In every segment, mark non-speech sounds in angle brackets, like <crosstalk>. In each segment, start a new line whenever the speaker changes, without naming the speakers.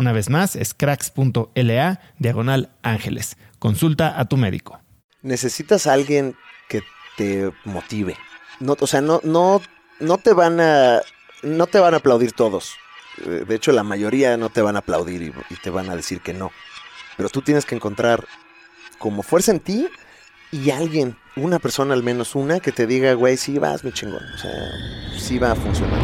Una vez más, es cracks.la diagonal ángeles. Consulta a tu médico.
Necesitas a alguien que te motive. No, o sea, no, no, no te van a. No te van a aplaudir todos. Eh, de hecho, la mayoría no te van a aplaudir y, y te van a decir que no. Pero tú tienes que encontrar como fuerza en ti y alguien, una persona al menos una, que te diga, güey, sí vas, mi chingón. O sea, sí va a funcionar.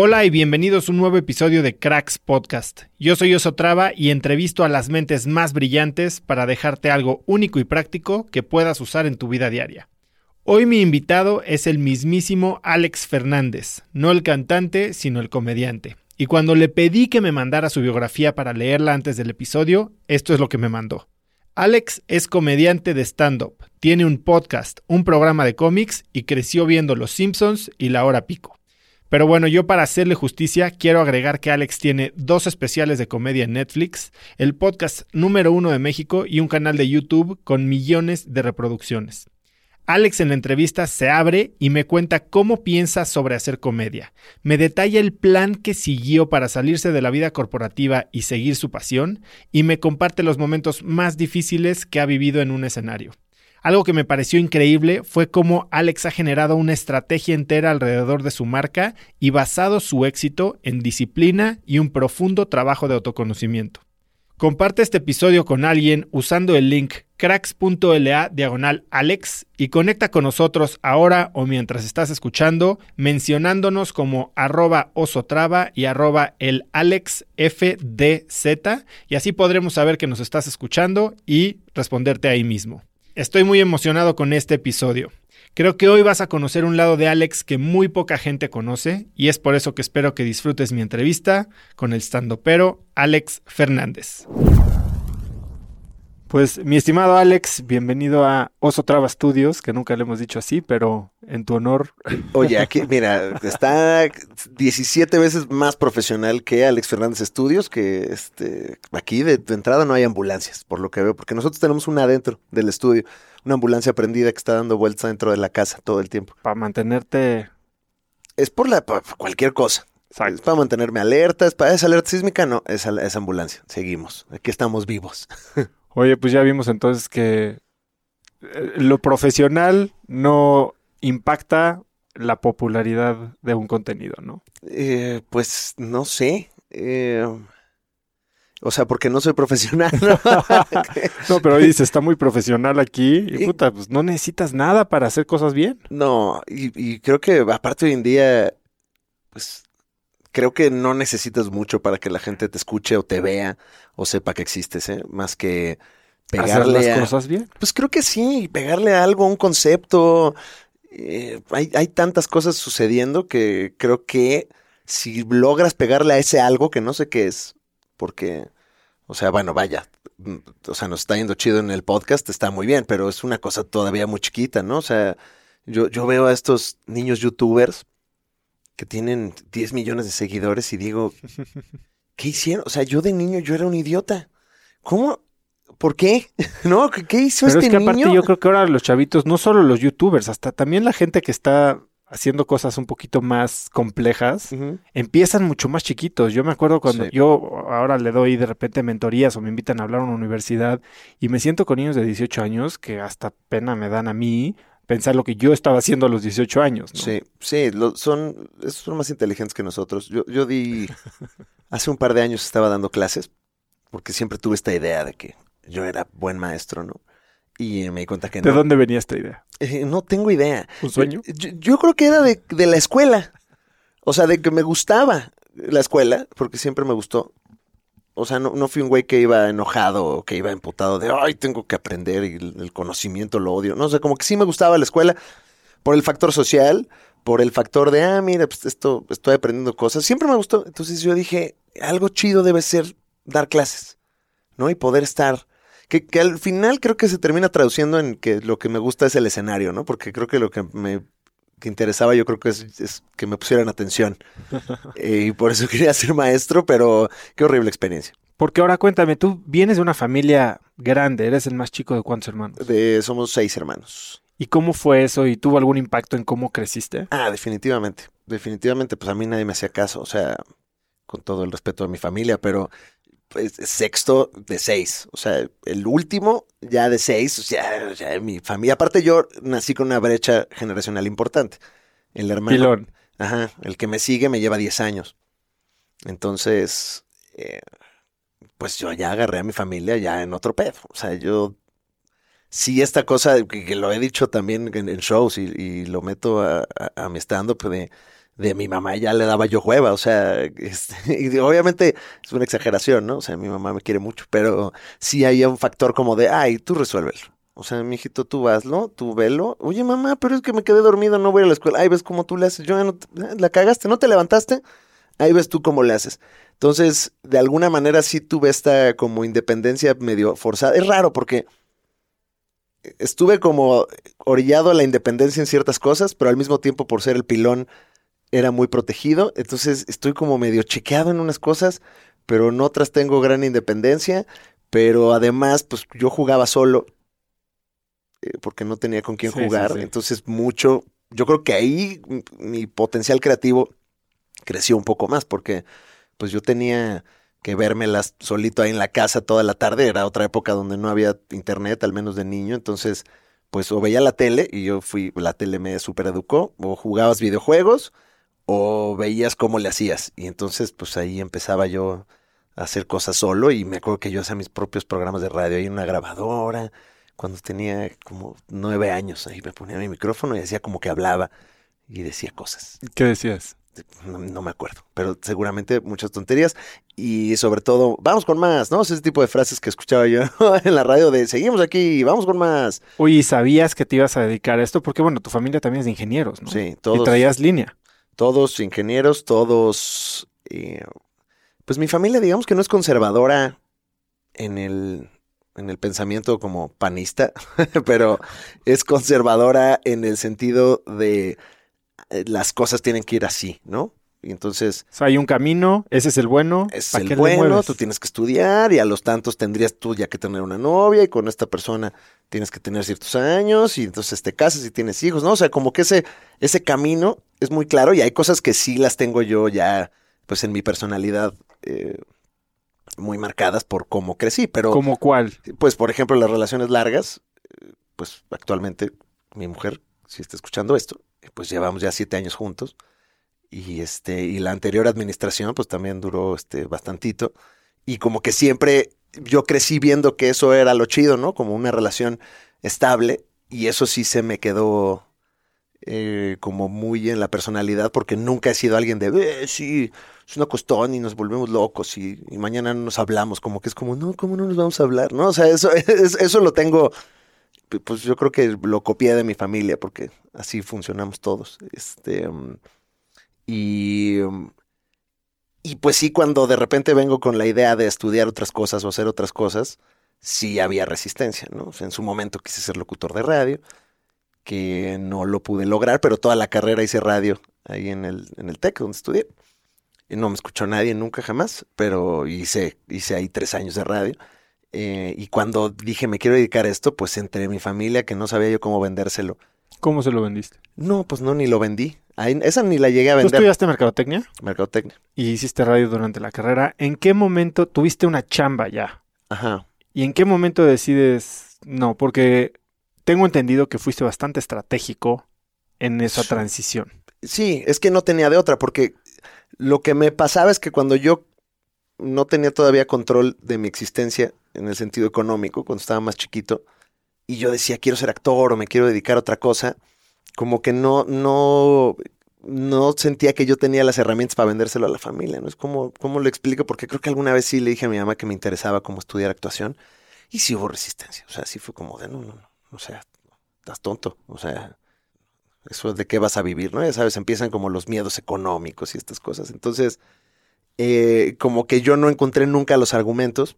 Hola y bienvenidos a un nuevo episodio de Cracks Podcast. Yo soy Osotrava y entrevisto a las mentes más brillantes para dejarte algo único y práctico que puedas usar en tu vida diaria. Hoy mi invitado es el mismísimo Alex Fernández, no el cantante, sino el comediante. Y cuando le pedí que me mandara su biografía para leerla antes del episodio, esto es lo que me mandó. Alex es comediante de stand-up, tiene un podcast, un programa de cómics y creció viendo Los Simpsons y La Hora Pico. Pero bueno, yo para hacerle justicia quiero agregar que Alex tiene dos especiales de comedia en Netflix, el podcast número uno de México y un canal de YouTube con millones de reproducciones. Alex en la entrevista se abre y me cuenta cómo piensa sobre hacer comedia. Me detalla el plan que siguió para salirse de la vida corporativa y seguir su pasión, y me comparte los momentos más difíciles que ha vivido en un escenario. Algo que me pareció increíble fue cómo Alex ha generado una estrategia entera alrededor de su marca y basado su éxito en disciplina y un profundo trabajo de autoconocimiento. Comparte este episodio con alguien usando el link cracks.la diagonal Alex y conecta con nosotros ahora o mientras estás escuchando mencionándonos como arroba osotrava y arroba el y así podremos saber que nos estás escuchando y responderte ahí mismo. Estoy muy emocionado con este episodio. Creo que hoy vas a conocer un lado de Alex que muy poca gente conoce y es por eso que espero que disfrutes mi entrevista con el standopero Alex Fernández. Pues mi estimado Alex, bienvenido a Oso Traba Studios, que nunca le hemos dicho así, pero en tu honor.
Oye, aquí, mira, está 17 veces más profesional que Alex Fernández Studios, que este, aquí de, de entrada no hay ambulancias, por lo que veo, porque nosotros tenemos una adentro del estudio, una ambulancia prendida que está dando vueltas dentro de la casa todo el tiempo.
Para mantenerte...
Es por, la, por cualquier cosa.
Exacto.
Es para mantenerme alerta, es para esa alerta sísmica, no, es, es ambulancia. Seguimos, aquí estamos vivos. <laughs>
Oye, pues ya vimos entonces que eh, lo profesional no impacta la popularidad de un contenido, ¿no?
Eh, pues no sé. Eh, o sea, porque no soy profesional. ¿no? <laughs>
no, pero dice, está muy profesional aquí y, puta, pues no necesitas nada para hacer cosas bien.
No, y, y creo que aparte hoy en día, pues creo que no necesitas mucho para que la gente te escuche o te vea o sepa que existes, ¿eh? Más que pegarle
¿Hacer las cosas bien.
Pues creo que sí, pegarle a algo, un concepto. Eh, hay, hay tantas cosas sucediendo que creo que si logras pegarle a ese algo que no sé qué es, porque, o sea, bueno, vaya, o sea, nos está yendo chido en el podcast, está muy bien, pero es una cosa todavía muy chiquita, ¿no? O sea, yo, yo veo a estos niños youtubers que tienen 10 millones de seguidores y digo, ¿qué hicieron? O sea, yo de niño yo era un idiota. ¿Cómo? ¿Por qué? <laughs> ¿No? ¿Qué, hizo
Pero
este
es que aparte
niño?
yo creo que ahora los chavitos, no solo los youtubers, hasta también la gente que está haciendo cosas un poquito más complejas, empiezan mucho más chiquitos. Yo me acuerdo cuando
Sí.
yo ahora le doy de repente mentorías o me invitan a hablar a una universidad y me siento con niños de 18 años que hasta pena me dan a mí pensar lo que yo estaba haciendo a los 18 años. ¿no?
Sí, sí, lo- son, son más inteligentes que nosotros. Yo, yo di, <laughs> hace un par de años estaba dando clases, porque siempre tuve esta idea de que yo era buen maestro, ¿no? Y eh, me di cuenta que
¿De
no.
dónde venía esta idea?
Eh, no tengo idea.
¿Un sueño?
Yo, yo creo que era de, de la escuela. O sea, de que me gustaba la escuela, porque siempre me gustó. O sea, no, no fui un güey que iba enojado o que iba emputado de, ay, tengo que aprender y el, conocimiento lo odio. No sé, como que sí me gustaba la escuela por el factor social, por el factor de, ah, mira, pues esto, estoy aprendiendo cosas. Siempre me gustó. Entonces yo dije, algo chido debe ser dar clases, ¿no? Y poder estar. Que, que al final creo que se termina traduciendo en que lo que me gusta es el escenario, ¿no? Porque creo que lo que me que interesaba yo creo que es, es que me pusieran atención. <laughs> Eh, y por eso <laughs> quería ser maestro, pero qué horrible experiencia.
Porque ahora cuéntame, tú vienes de una familia grande, eres el más chico de cuántos hermanos.
De, somos seis hermanos.
¿Y cómo fue eso? ¿Y tuvo algún impacto en cómo creciste?
Ah, definitivamente. Definitivamente, pues a mí nadie me hacía caso. O sea, con todo el respeto de mi familia, pero pues sexto de seis. O sea, el último ya de seis. O sea, ya mi familia. Aparte, yo nací con una brecha generacional importante. El hermano.
Pilón.
Ajá, el que me sigue me lleva 10 años. Entonces, eh, pues yo ya agarré a mi familia ya en otro pedo. O sea, yo sí esta cosa que, que lo he dicho también en, en shows y, y lo meto a, a- a mi stand-up de, de mi mamá ya le daba yo hueva. O sea, este, <laughs> y obviamente es una exageración, ¿no? O sea, mi mamá me quiere mucho, pero sí hay un factor como de, ay, tú resuélvelo. O sea, mijito, tú hazlo, tú velo. Oye, mamá, pero es que me quedé dormido, no voy a la escuela. Ahí ves cómo tú le haces. Yo no ah, la cagaste, no te levantaste. Ahí ves tú cómo le haces. Entonces, de alguna manera sí tuve esta como independencia medio forzada. Es raro porque estuve como orillado a la independencia en ciertas cosas, pero al mismo tiempo por ser el pilón era muy protegido. Entonces estoy como medio chequeado en unas cosas, pero en otras tengo gran independencia. Pero además, pues yo jugaba solo eh, porque no tenía con quién
Sí,
jugar.
sí.
Entonces mucho, yo creo que ahí mi potencial creativo creció un poco más porque pues yo tenía que vérmelas solito ahí en la casa toda la tarde. Era otra época donde no había internet, al menos de niño. Entonces, pues o veía la tele y yo fui, la tele me supereducó, o jugabas videojuegos o veías cómo le hacías. Y entonces, pues ahí empezaba yo a hacer cosas solo y me acuerdo que yo hacía mis propios programas de radio en una grabadora. Cuando tenía como nueve años, ahí me ponía mi micrófono y hacía como que hablaba y decía cosas
¿Qué decías?
no, no me acuerdo, pero seguramente muchas tonterías y sobre todo, vamos con más, ¿no? Ese tipo de frases que escuchaba yo <laughs> en la radio de seguimos aquí, vamos con más.
Oye, ¿y ¿sabías que te ibas a dedicar a esto? Porque, bueno, tu familia también es de ingenieros, ¿no?
Sí,
Y
todos,
traías línea.
Todos ingenieros, todos, eh, pues mi familia digamos que no es conservadora en el, en el pensamiento como panista, <laughs> pero es conservadora en el sentido de eh, las cosas tienen que ir así, ¿no? Y entonces
O sea, hay un camino, ese es el bueno.
es
¿para
el bueno, tú tienes que estudiar y a los tantos tendrías tú ya que tener una novia y con esta persona tienes que tener ciertos años y entonces te casas y tienes hijos, ¿no? O sea, como que ese, ese camino es muy claro y hay cosas que sí las tengo yo ya, pues en mi personalidad eh, muy marcadas por cómo crecí, pero
¿Como cuál?
pues por ejemplo las relaciones largas, eh, pues actualmente mi mujer si está escuchando esto, pues llevamos ya siete años juntos. Y este, y la anterior administración, pues también duró este bastantito. Y como que siempre yo crecí viendo que eso era lo chido, ¿no? Como una relación estable. Y eso sí se me quedó eh, como muy en la personalidad, porque nunca he sido alguien de, eh, sí, es una costón y nos volvemos locos y, y, mañana no nos hablamos, como que es como, no, ¿cómo no nos vamos a hablar? No, o sea, eso, <laughs> es, eso lo tengo, pues yo creo que lo copié de mi familia, porque así funcionamos todos. Este, y, y pues sí, cuando de repente vengo con la idea de estudiar otras cosas o hacer otras cosas, sí había resistencia, ¿no? O sea, en su momento quise ser locutor de radio, que no lo pude lograr, pero toda la carrera hice radio ahí en el, en el TEC, donde estudié. Y no me escuchó nadie nunca jamás, pero hice, hice ahí tres años de radio. Eh, y cuando dije me quiero dedicar a esto, pues entre mi familia, que no sabía yo cómo vendérselo.
¿Cómo se lo vendiste?
No, pues no, ni lo vendí. Ahí, esa ni la llegué a vender.
¿Tú estudiaste mercadotecnia?
Mercadotecnia.
Y hiciste radio durante la carrera. ¿En qué momento tuviste una chamba ya?
Ajá.
¿Y en qué momento decides no? Porque tengo entendido que fuiste bastante estratégico en esa transición.
Sí, es que no tenía de otra, porque lo que me pasaba es que cuando yo no tenía todavía control de mi existencia en el sentido económico, cuando estaba más chiquito, y yo decía, quiero ser actor o me quiero dedicar a otra cosa, como que no, no, no sentía que yo tenía las herramientas para vendérselo a la familia, ¿no? Es como, ¿cómo lo explico? Porque creo que alguna vez sí le dije a mi mamá que me interesaba como estudiar actuación, y sí hubo resistencia, o sea, sí fue como de, no, no, no, o sea, estás tonto, o sea, eso de qué vas a vivir, ¿no? Ya sabes, empiezan como los miedos económicos y estas cosas. Entonces, eh, como que yo no encontré nunca los argumentos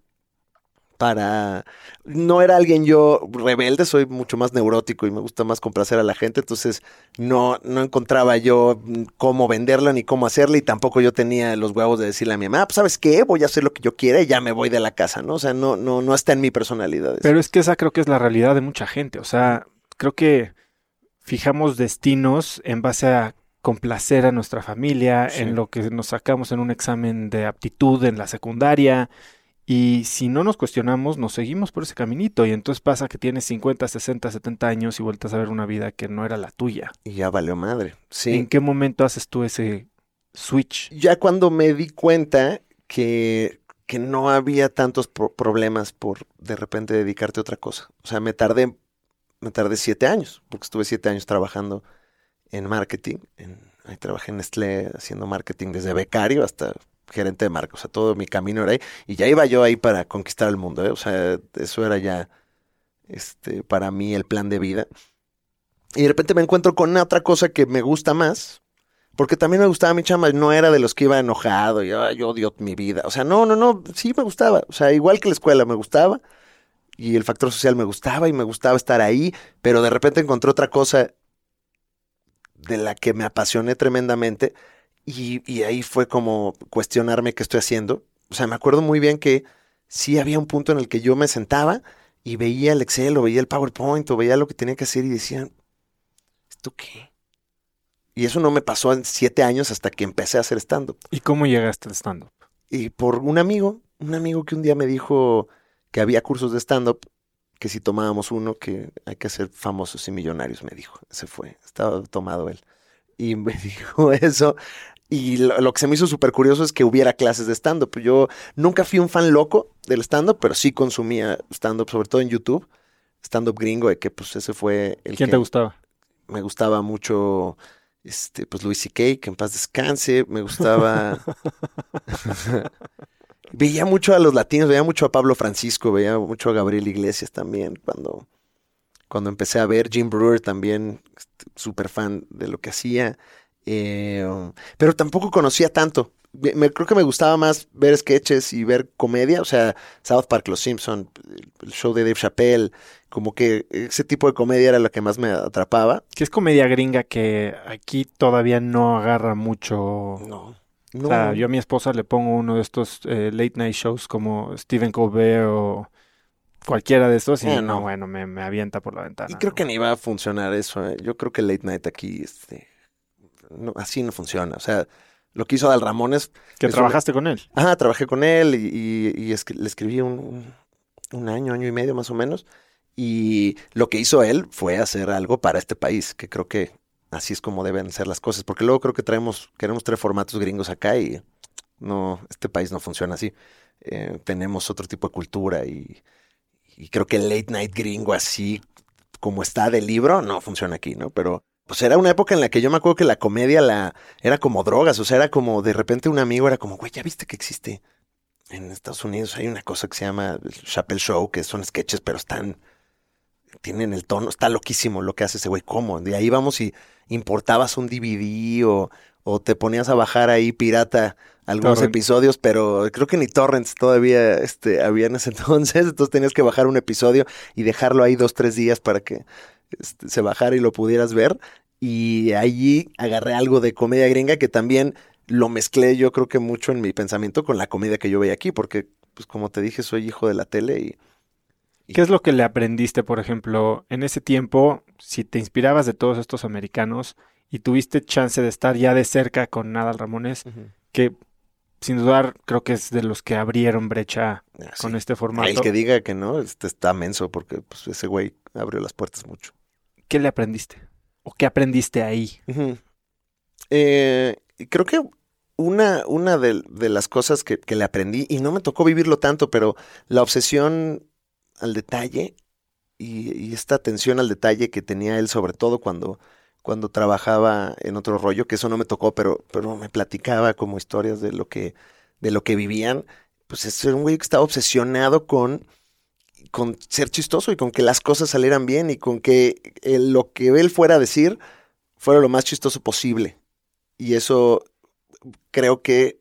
para... No era alguien yo rebelde, soy mucho más neurótico y me gusta más complacer a la gente, entonces no, no encontraba yo cómo venderla ni cómo hacerla y tampoco yo tenía los huevos de decirle a mi mamá, "Ah, pues sabes qué, voy a hacer lo que yo quiera y ya me voy de la casa, ¿no? O sea, no, no, no está en mi personalidad. eso.
Pero es que esa creo que es la realidad de mucha gente. O sea, creo que fijamos destinos en base a complacer a nuestra familia,
Sí.
en lo que nos sacamos en un examen de aptitud en la secundaria. Y si no nos cuestionamos, nos seguimos por ese caminito. Y entonces pasa que tienes 50, 60, 70 años y vueltas a ver una vida que no era la tuya.
Y ya valió madre. Sí.
¿En qué momento haces tú ese switch?
ya cuando me di cuenta que, que no había tantos pro- problemas por de repente dedicarte a otra cosa. O sea, me tardé, me tardé siete años, porque estuve siete años trabajando en marketing. En, ahí trabajé en Nestlé haciendo marketing desde becario hasta gerente de marca. O sea, todo mi camino era ahí. Y ya iba yo ahí para conquistar el mundo. ¿eh? O sea, eso era ya este, para mí el plan de vida. Y de repente me encuentro con otra cosa que me gusta más, porque también me gustaba mi chamba, no era de los que iba enojado y "Ay, yo odio mi vida. O sea, no, no, no, sí me gustaba. O sea, igual que la escuela me gustaba y el factor social me gustaba y me gustaba estar ahí, pero de repente encontré otra cosa de la que me apasioné tremendamente y, y ahí fue como cuestionarme qué estoy haciendo. O sea, me acuerdo muy bien que sí había un punto en el que yo me sentaba y veía el Excel o veía el PowerPoint o veía lo que tenía que hacer y decía, ¿esto qué? Y eso no me pasó en siete años hasta que empecé a hacer stand-up.
¿Y cómo llegaste al stand-up?
Y por un amigo, un amigo que un día me dijo que había cursos de stand-up, que si tomábamos uno, que hay que ser famosos y millonarios, me dijo. Se fue, estaba tomado él. Y me <laughs> dijo eso. Y lo, lo que se me hizo súper curioso es que hubiera clases de stand-up. Yo nunca fui un fan loco del stand-up, pero sí consumía stand-up, sobre todo en YouTube. Stand-up gringo, de que pues ese fue el
¿Quién
que
te gustaba?
me gustaba mucho este pues Luis C.K. que en paz descanse, me gustaba <laughs> veía mucho a los latinos, veía mucho a Pablo Francisco, veía mucho a Gabriel Iglesias también cuando cuando empecé a ver Jim Brewer también este, súper fan de lo que hacía, eh, pero tampoco conocía tanto. Me, me- creo que me gustaba más ver sketches y ver comedia, o sea, South Park, Los Simpson, el- show de Dave Chappelle, como que ese tipo de comedia era lo que más me atrapaba.
Que es comedia gringa que aquí todavía no agarra mucho.
No.
O sea, yo a mi esposa le pongo uno de estos eh, late night shows como Stephen Colbert o cualquiera de estos y
Eh,
no,
no.
bueno, me, me avienta por la ventana.
y creo
¿no?
que ni va a funcionar eso. ¿eh? Yo creo que Late Night aquí, este, no, así no funciona. O sea, lo que hizo Dal Ramones,
Que
es
trabajaste con él.
ah, trabajé con él y, y- y escri- le escribí un, un- un año, año y medio más o menos. Y lo que hizo él fue hacer algo para este país, que creo que así es como deben ser las cosas, porque luego creo que traemos, queremos tres formatos gringos acá y no, este país no funciona así. Eh, tenemos otro tipo de cultura y, y creo que el late night gringo así como está del libro no funciona aquí, ¿no? Pero pues era una época en la que yo me acuerdo que la comedia la era como drogas, o sea, era como de repente un amigo era como, güey, ya viste que existe en Estados Unidos hay una cosa que se llama el Chappelle Show, que son sketches, pero están tienen el tono, está loquísimo lo que hace ese güey, ¿cómo? De ahí vamos y importabas un DVD o, o te ponías a bajar ahí pirata algunos
Torrent.
episodios, pero creo que ni torrents todavía este, había en ese <laughs> entonces, entonces tenías que bajar un episodio y dejarlo ahí dos, tres días para que este, se bajara y lo pudieras ver. Y allí agarré algo de comedia gringa que también lo mezclé yo creo que mucho en mi pensamiento con la comedia que yo veía aquí, porque pues como te dije, soy hijo de la tele y
¿Qué es lo que le aprendiste, por ejemplo, en ese tiempo, si te inspirabas de todos estos americanos y tuviste chance de estar ya de cerca con Nadal Ramones, que sin dudar creo que es de los que abrieron brecha
Ah,
con
sí.
este formato?
El que diga que no, este está menso porque pues, ese güey abrió las puertas mucho.
¿Qué le aprendiste? ¿O qué aprendiste ahí?
Eh, creo que una, una de, las cosas que, que le aprendí, y no me tocó vivirlo tanto, pero la obsesión al detalle y, y esta atención al detalle que tenía él, sobre todo cuando, cuando trabajaba en otro rollo, que eso no me tocó, pero, pero me platicaba como historias de lo que, de lo que vivían, pues es un güey que estaba obsesionado con, con ser chistoso y con que las cosas salieran bien y con que eh, lo que él fuera a decir fuera lo más chistoso posible. Y eso creo que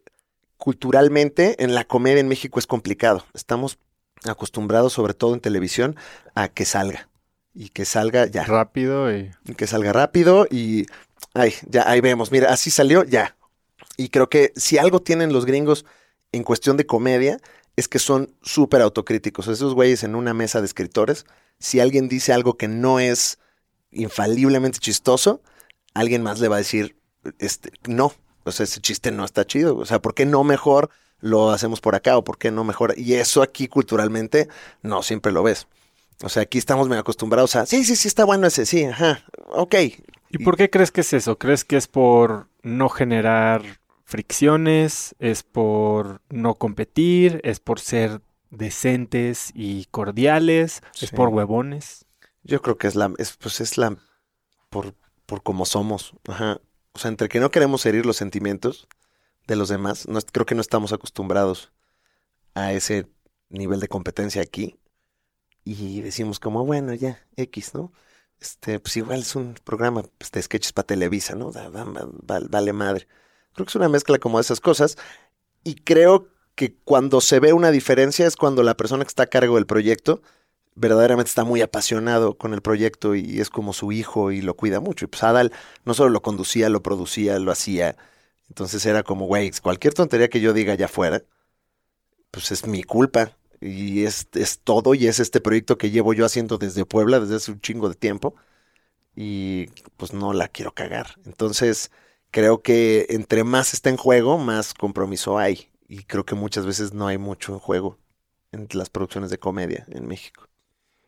culturalmente en la comedia en México es complicado. Estamos acostumbrados, sobre todo en televisión, a que salga. Y que salga ya.
Rápido y...
Y que salga rápido y... Ay, ya, ahí vemos. Mira, así salió, ya. Y creo que si algo tienen los gringos en cuestión de comedia, es que son súper autocríticos. Esos güeyes en una mesa de escritores, si alguien dice algo que no es infaliblemente chistoso, alguien más le va a decir, este, no, o sea, ese chiste no está chido. O sea, ¿por qué no mejor lo hacemos por acá o por qué no mejor? Y eso aquí culturalmente no siempre lo ves. O sea, aquí estamos muy acostumbrados a, sí, sí, sí, está bueno ese, sí, ajá, ok.
¿Y por qué crees que es eso? ¿Crees que es por no generar fricciones? ¿Es por no competir? ¿Es por ser decentes y cordiales? ¿Es por huevones?
Yo creo que es la, es, pues es la, por, por cómo somos, ajá. O sea, entre que no queremos herir los sentimientos de los demás, no, creo que no estamos acostumbrados a ese nivel de competencia aquí. Y decimos como, bueno, ya, X, ¿no? Este, pues igual es un programa pues, de sketches para Televisa, ¿no? Da- da- va- vale madre. Creo que es una mezcla como de esas cosas. Y creo que cuando se ve una diferencia es cuando la persona que está a cargo del proyecto verdaderamente está muy apasionado con el proyecto y es como su hijo y lo cuida mucho. Y pues Adal no solo lo conducía, lo producía, lo hacía. Entonces era como, güey, cualquier tontería que yo diga allá afuera, pues es mi culpa. Y es, es todo y es este proyecto que llevo yo haciendo desde Puebla desde hace un chingo de tiempo. Y pues no la quiero cagar. Entonces creo que entre más está en juego, más compromiso hay. Y creo que muchas veces no hay mucho en juego en las producciones de comedia en México.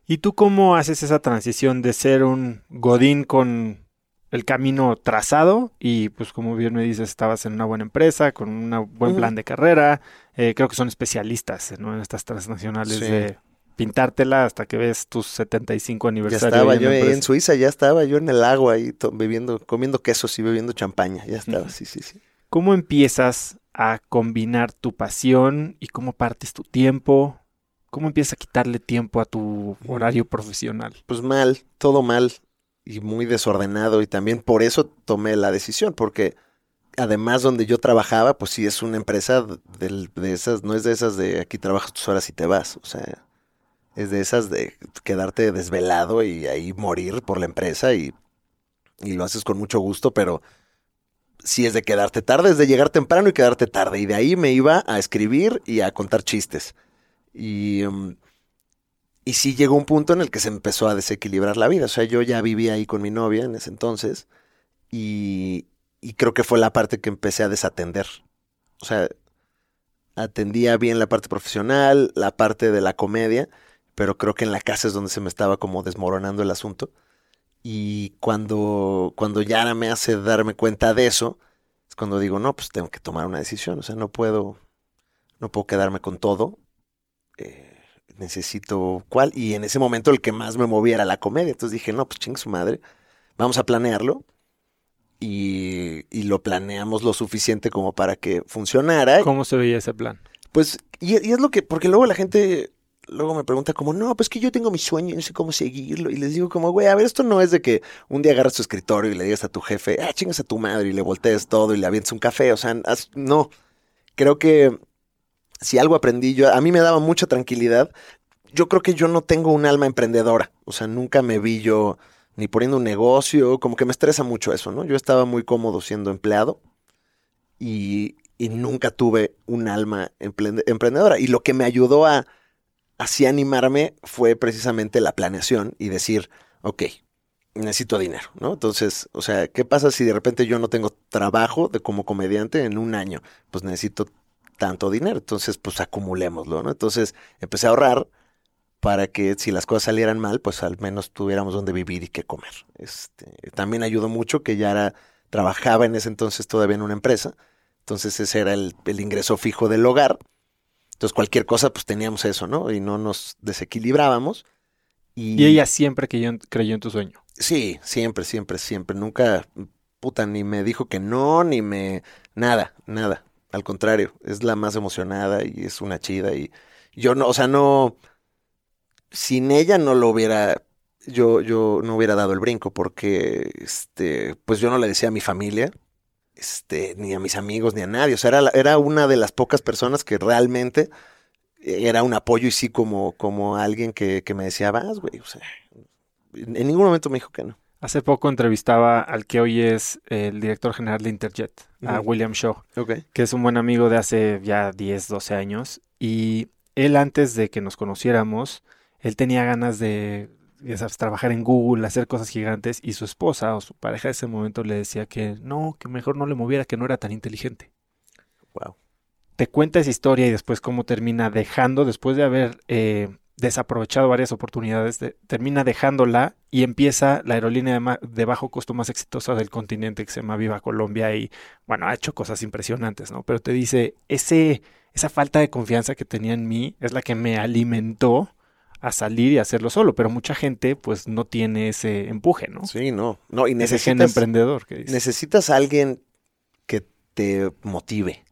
¿Y tú cómo haces esa transición de ser un godín con el camino trazado y pues como bien me dices, estabas en una buena empresa, con un buen plan de carrera, eh, creo que son especialistas ¿no? en estas transnacionales
Sí.
de pintártela hasta que ves tus 75
Ya
aniversario.
estaba yo ahí en. Suiza, ya estaba yo en el agua ahí bebiendo, comiendo quesos y bebiendo champaña, ya estaba, sí, sí, sí.
¿Cómo empiezas a combinar tu pasión y cómo partes tu tiempo? ¿Cómo empiezas a quitarle tiempo a tu horario profesional?
Pues mal, todo mal y muy desordenado y también por eso tomé la decisión, porque además donde yo trabajaba, pues sí es una empresa del- de esas, no es de esas de aquí trabajas tus horas y te vas, o sea, es de esas de quedarte desvelado y ahí morir por la empresa y, y lo haces con mucho gusto, pero sí es de quedarte tarde, es de llegar temprano y quedarte tarde. Y de ahí me iba a escribir y a contar chistes. Y, um, y sí llegó un punto en el que se empezó a desequilibrar la vida. O sea, yo ya vivía ahí con mi novia en ese entonces y, y creo que fue la parte que empecé a desatender. O sea, atendía bien la parte profesional, la parte de la comedia, pero creo que en la casa es donde se me estaba como desmoronando el asunto. Y cuando, cuando Yara me hace darme cuenta de eso, es cuando digo, no, pues tengo que tomar una decisión. O sea, no puedo, no puedo quedarme con todo. Eh, necesito cuál. Y en ese momento el que más me movía era la comedia. Entonces dije, no, pues ching su madre. Vamos a planearlo. Y, y lo planeamos lo suficiente como para que funcionara.
¿Cómo se veía ese plan?
Pues, y, y es lo que, porque luego la gente luego me pregunta como, no, pues que yo tengo mi sueño y no sé cómo seguirlo. Y les digo como, güey, a ver, esto no es de que un día agarras tu escritorio y le digas a tu jefe, ah, chingas a tu madre y le voltees todo y le avientes un café. O sea, no. Creo que si algo aprendí yo, a mí me daba mucha tranquilidad. Yo creo que yo no tengo un alma emprendedora. O sea, nunca me vi yo ni poniendo un negocio, como que me estresa mucho eso, ¿no? Yo estaba muy cómodo siendo empleado y, y nunca tuve un alma emprendedora. Y lo que me ayudó a así animarme fue precisamente la planeación y decir, ok, necesito dinero, ¿no? Entonces, o sea, ¿qué pasa si de repente yo no tengo trabajo de como comediante en un año? Pues necesito tanto dinero, entonces pues acumulémoslo, ¿no? Entonces empecé a ahorrar para que si las cosas salieran mal, pues al menos tuviéramos donde vivir y qué comer. Este, también ayudó mucho que ya trabajaba en ese entonces todavía en una empresa, entonces ese era el ingreso fijo del hogar entonces cualquier cosa, pues teníamos eso, ¿no? Y no nos desequilibrábamos.
Y, ella siempre creyó, creyó en tu sueño.
Sí, siempre, siempre, siempre. Nunca, puta, ni me dijo que no, ni me... Nada, nada. Al contrario, es la más emocionada y es una chida. Y yo no, o sea, no... Sin ella no lo hubiera... Yo, yo no hubiera dado el brinco porque, este, pues yo no le decía a mi familia, este, ni a mis amigos, ni a nadie. O sea, era, era una de las pocas personas que realmente era un apoyo y sí como, como alguien que, que me decía, vas, güey. O sea, en ningún momento me dijo que no.
Hace poco entrevistaba al que hoy es el director general de Interjet, a William Shaw, que es un buen amigo de hace ya 10, 12 años. Y él antes de que nos conociéramos, él tenía ganas de ya sabes, trabajar en Google, hacer cosas gigantes, y su esposa o su pareja de ese momento le decía que no, que mejor no le moviera, que no era tan inteligente.
Wow.
Te cuenta esa historia y después cómo termina dejando, después de haber eh, desaprovechado varias oportunidades, termina dejándola y empieza la aerolínea de, bajo costo más exitosa del continente que se llama Viva Colombia y bueno, ha hecho cosas impresionantes, ¿no? Pero te dice, ese, esa falta de confianza que tenía en mí es la que me alimentó a salir y hacerlo solo, pero mucha gente pues no tiene ese empuje, ¿no?
Sí, no, no, y necesitas...
emprendedor. Que
Necesitas a alguien que te motive.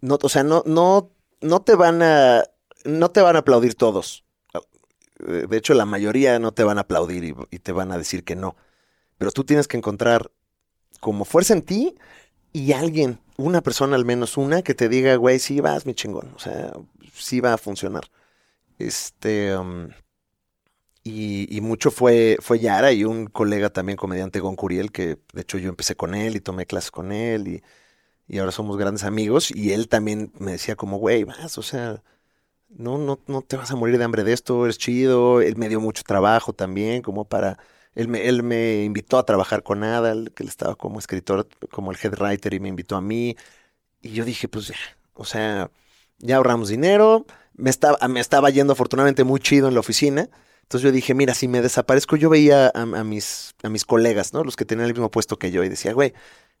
No, o sea, no, no, no te van a, no te van a aplaudir todos. De hecho, la mayoría no te van a aplaudir y, y te van a decir que no. Pero tú tienes que encontrar como fuerza en ti y alguien, una persona al menos una, que te diga, güey, sí vas, mi chingón. O sea, sí va a funcionar. Este. Um, y, mucho fue, fue Yara y un colega también, comediante Gon Curiel, que de hecho yo empecé con él y tomé clases con él y, y ahora somos grandes amigos. Y él también me decía como, güey, vas, o sea, no, no, no te vas a morir de hambre de esto, es chido. Él me dio mucho trabajo también, como para... Él me, él me invitó a trabajar con Adal, que él estaba como escritor, como el head writer y me invitó a mí. Y yo dije, pues ya, o sea, ya ahorramos dinero, me estaba, me estaba yendo afortunadamente muy chido en la oficina. Entonces yo dije, mira, si me desaparezco, yo veía a, mis, a mis colegas, ¿no? Los que tenían el mismo puesto que yo y decía, güey,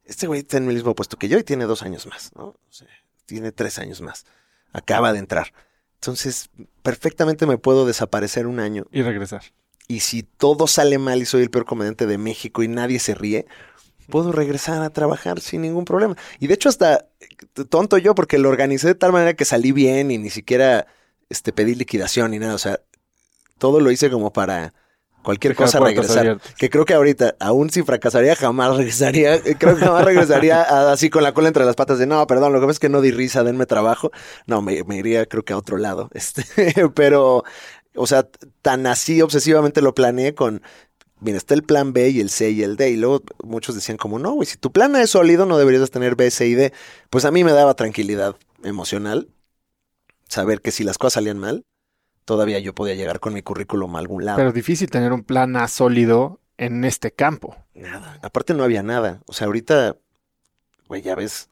este güey tiene el mismo puesto que yo y tiene dos años más, ¿no? O sea, tiene tres años más. Acaba de entrar. Entonces, perfectamente me puedo desaparecer un año.
Y regresar.
Y si todo sale mal y soy el peor comediante de México y nadie se ríe, puedo regresar a trabajar sin ningún problema. Y de hecho hasta tonto yo porque lo organicé de tal manera que salí bien y ni siquiera este, pedí liquidación ni nada. O sea, todo lo hice como para cualquier cosa regresar. Que creo que ahorita, aún si fracasaría, jamás regresaría. Eh, creo que jamás regresaría <laughs> así con la cola entre las patas de no, perdón, lo que pasa es que no di risa, denme trabajo. No, me, me iría creo que a otro lado. <laughs> Este, pero, o sea, tan así obsesivamente lo planeé con mira, está el plan B y el C y el D. Y luego muchos decían como, no, güey, si tu plan A es sólido, no deberías tener B, C y D. Pues a mí me daba tranquilidad emocional saber que si las cosas salían mal, todavía yo podía llegar con mi currículum a algún lado.
Pero difícil tener un plan A sólido en este campo.
Nada. Aparte no había nada. O sea, ahorita, güey, ya ves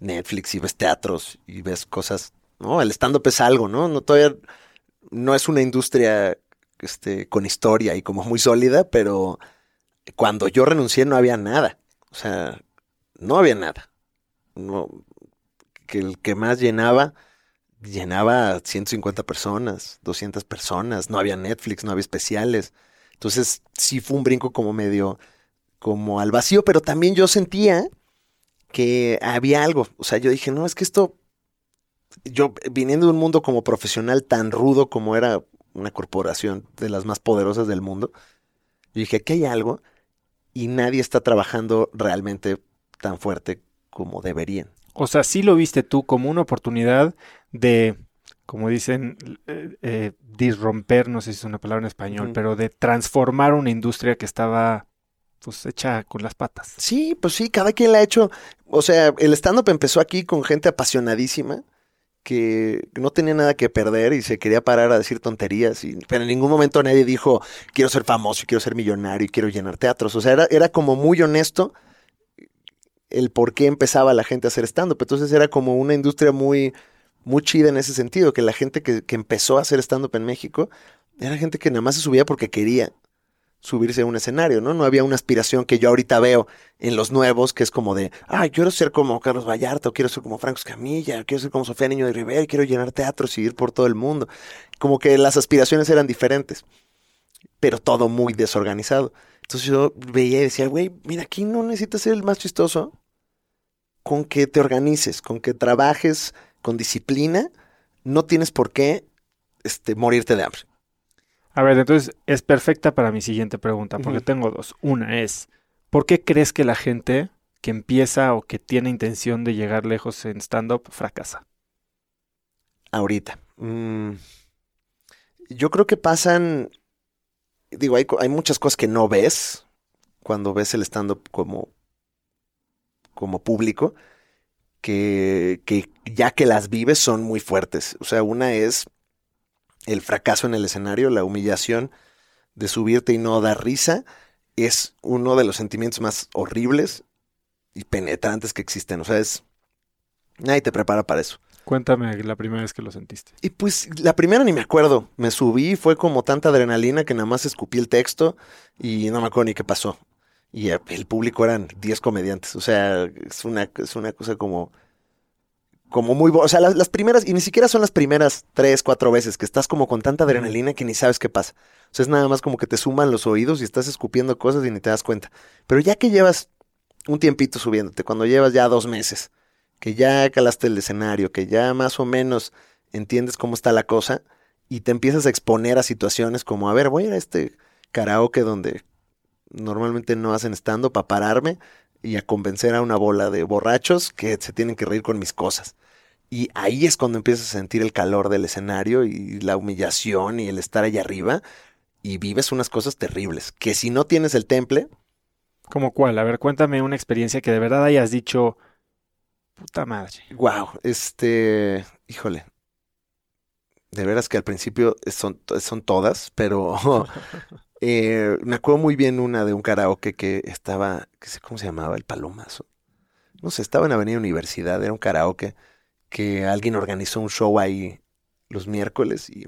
Netflix y ves teatros y ves cosas, ¿no? El stand-up es algo, ¿no? No todavía no es una industria este, con historia y como muy sólida, pero cuando yo renuncié no había nada. O sea, no había nada. No, que el que más llenaba, llenaba 150 personas, 200 personas. No había Netflix, no había especiales. Entonces, sí fue un brinco como medio, como al vacío, pero también yo sentía que había algo. O sea, yo dije, no, es que esto, yo viniendo de un mundo como profesional tan rudo como era una corporación de las más poderosas del mundo, yo dije, aquí hay algo y nadie está trabajando realmente tan fuerte como deberían.
O sea, sí lo viste tú como una oportunidad de, como dicen, eh, eh, disromper, no sé si es una palabra en español, pero de transformar una industria que estaba pues hecha con las patas.
Sí, pues sí, cada quien la ha hecho. O sea, el stand-up empezó aquí con gente apasionadísima que no tenía nada que perder y se quería parar a decir tonterías. Y, pero en ningún momento nadie dijo, quiero ser famoso, quiero ser millonario y quiero llenar teatros. O sea, era, era como muy honesto el por qué empezaba la gente a hacer stand-up. Entonces era como una industria muy, muy chida en ese sentido, que la gente que, que empezó a hacer stand-up en México era gente que nada más se subía porque quería subirse a un escenario, ¿no? No había una aspiración que yo ahorita veo en los nuevos, que es como de, ay, quiero ser como Carlos Vallarta, quiero ser como Franco Escamilla, quiero ser como Sofía Niño de Rivera, quiero llenar teatros y ir por todo el mundo. Como que las aspiraciones eran diferentes, pero todo muy desorganizado. Entonces yo veía y decía, güey, mira, aquí no necesitas ser el más chistoso, con que te organices, con que trabajes con disciplina, no tienes por qué este, morirte de hambre.
A ver, entonces es perfecta para mi siguiente pregunta, porque tengo dos. Una es, ¿por qué crees que la gente que empieza o que tiene intención de llegar lejos en stand-up fracasa?
ahorita. Mm, yo creo que pasan, digo, hay, hay muchas cosas que no ves cuando ves el stand-up como, como público, que, que ya que las vives son muy fuertes. O sea, una es el fracaso en el escenario, la humillación de subirte y no dar risa, es uno de los sentimientos más horribles y penetrantes que existen. O sea, es... Nadie te prepara para eso.
Cuéntame la primera vez que lo sentiste.
Y pues la primera ni me acuerdo. Me subí, fue como tanta adrenalina que nada más escupí el texto y no me acuerdo ni qué pasó. Y eh, el público eran 10 comediantes. O sea, es una, es una cosa como. Como muy. O sea, las, las primeras, y ni siquiera son las primeras 3, 4 veces que estás como con tanta adrenalina que ni sabes qué pasa. O sea, es nada más como que te suman los oídos y estás escupiendo cosas y ni te das cuenta. Pero ya que llevas un tiempito subiéndote, cuando llevas ya dos meses, que ya calaste el escenario, que ya más o menos entiendes cómo está la cosa y te empiezas a exponer a situaciones como, a ver, voy a ir a este karaoke donde normalmente no hacen estando para pararme y a convencer a una bola de borrachos que se tienen que reír con mis cosas. Y ahí es cuando empiezas a sentir el calor del escenario y la humillación y el estar allá arriba y vives unas cosas terribles, que si no tienes el temple,
¿Cómo cuál? A ver, cuéntame una experiencia que de verdad hayas dicho, puta madre.
Wow, este, híjole. De veras que al principio son, son todas, pero <laughs> eh, me acuerdo muy bien una de un karaoke que estaba, que sé cómo se llamaba, el Palomazo. No sé, estaba en Avenida Universidad, era un karaoke que alguien organizó un show ahí los miércoles y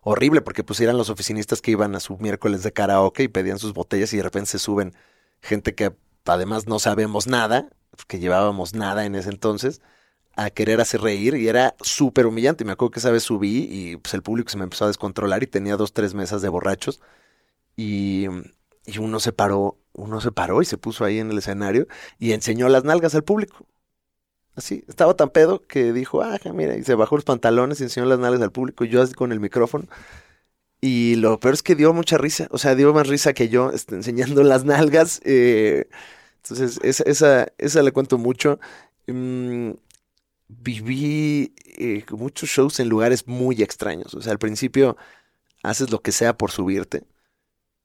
horrible porque pues eran los oficinistas que iban a su miércoles de karaoke y pedían sus botellas y de repente se suben gente que además no sabemos nada, que llevábamos nada en ese entonces, a querer hacer reír y era súper humillante. Me acuerdo que esa vez subí y pues el público se me empezó a descontrolar y tenía dos, tres mesas de borrachos y, y uno se paró, uno se paró y se puso ahí en el escenario y enseñó las nalgas al público. Así, estaba tan pedo que dijo, ah, mira, y se bajó los pantalones y enseñó las nalgas al público y yo así con el micrófono. Y lo peor es que dio mucha risa, o sea, dio más risa que yo este, <laughs> enseñando las nalgas. eh, entonces, esa, esa, esa le cuento mucho. Mm, viví eh, muchos shows en lugares muy extraños. O sea, al principio haces lo que sea por subirte.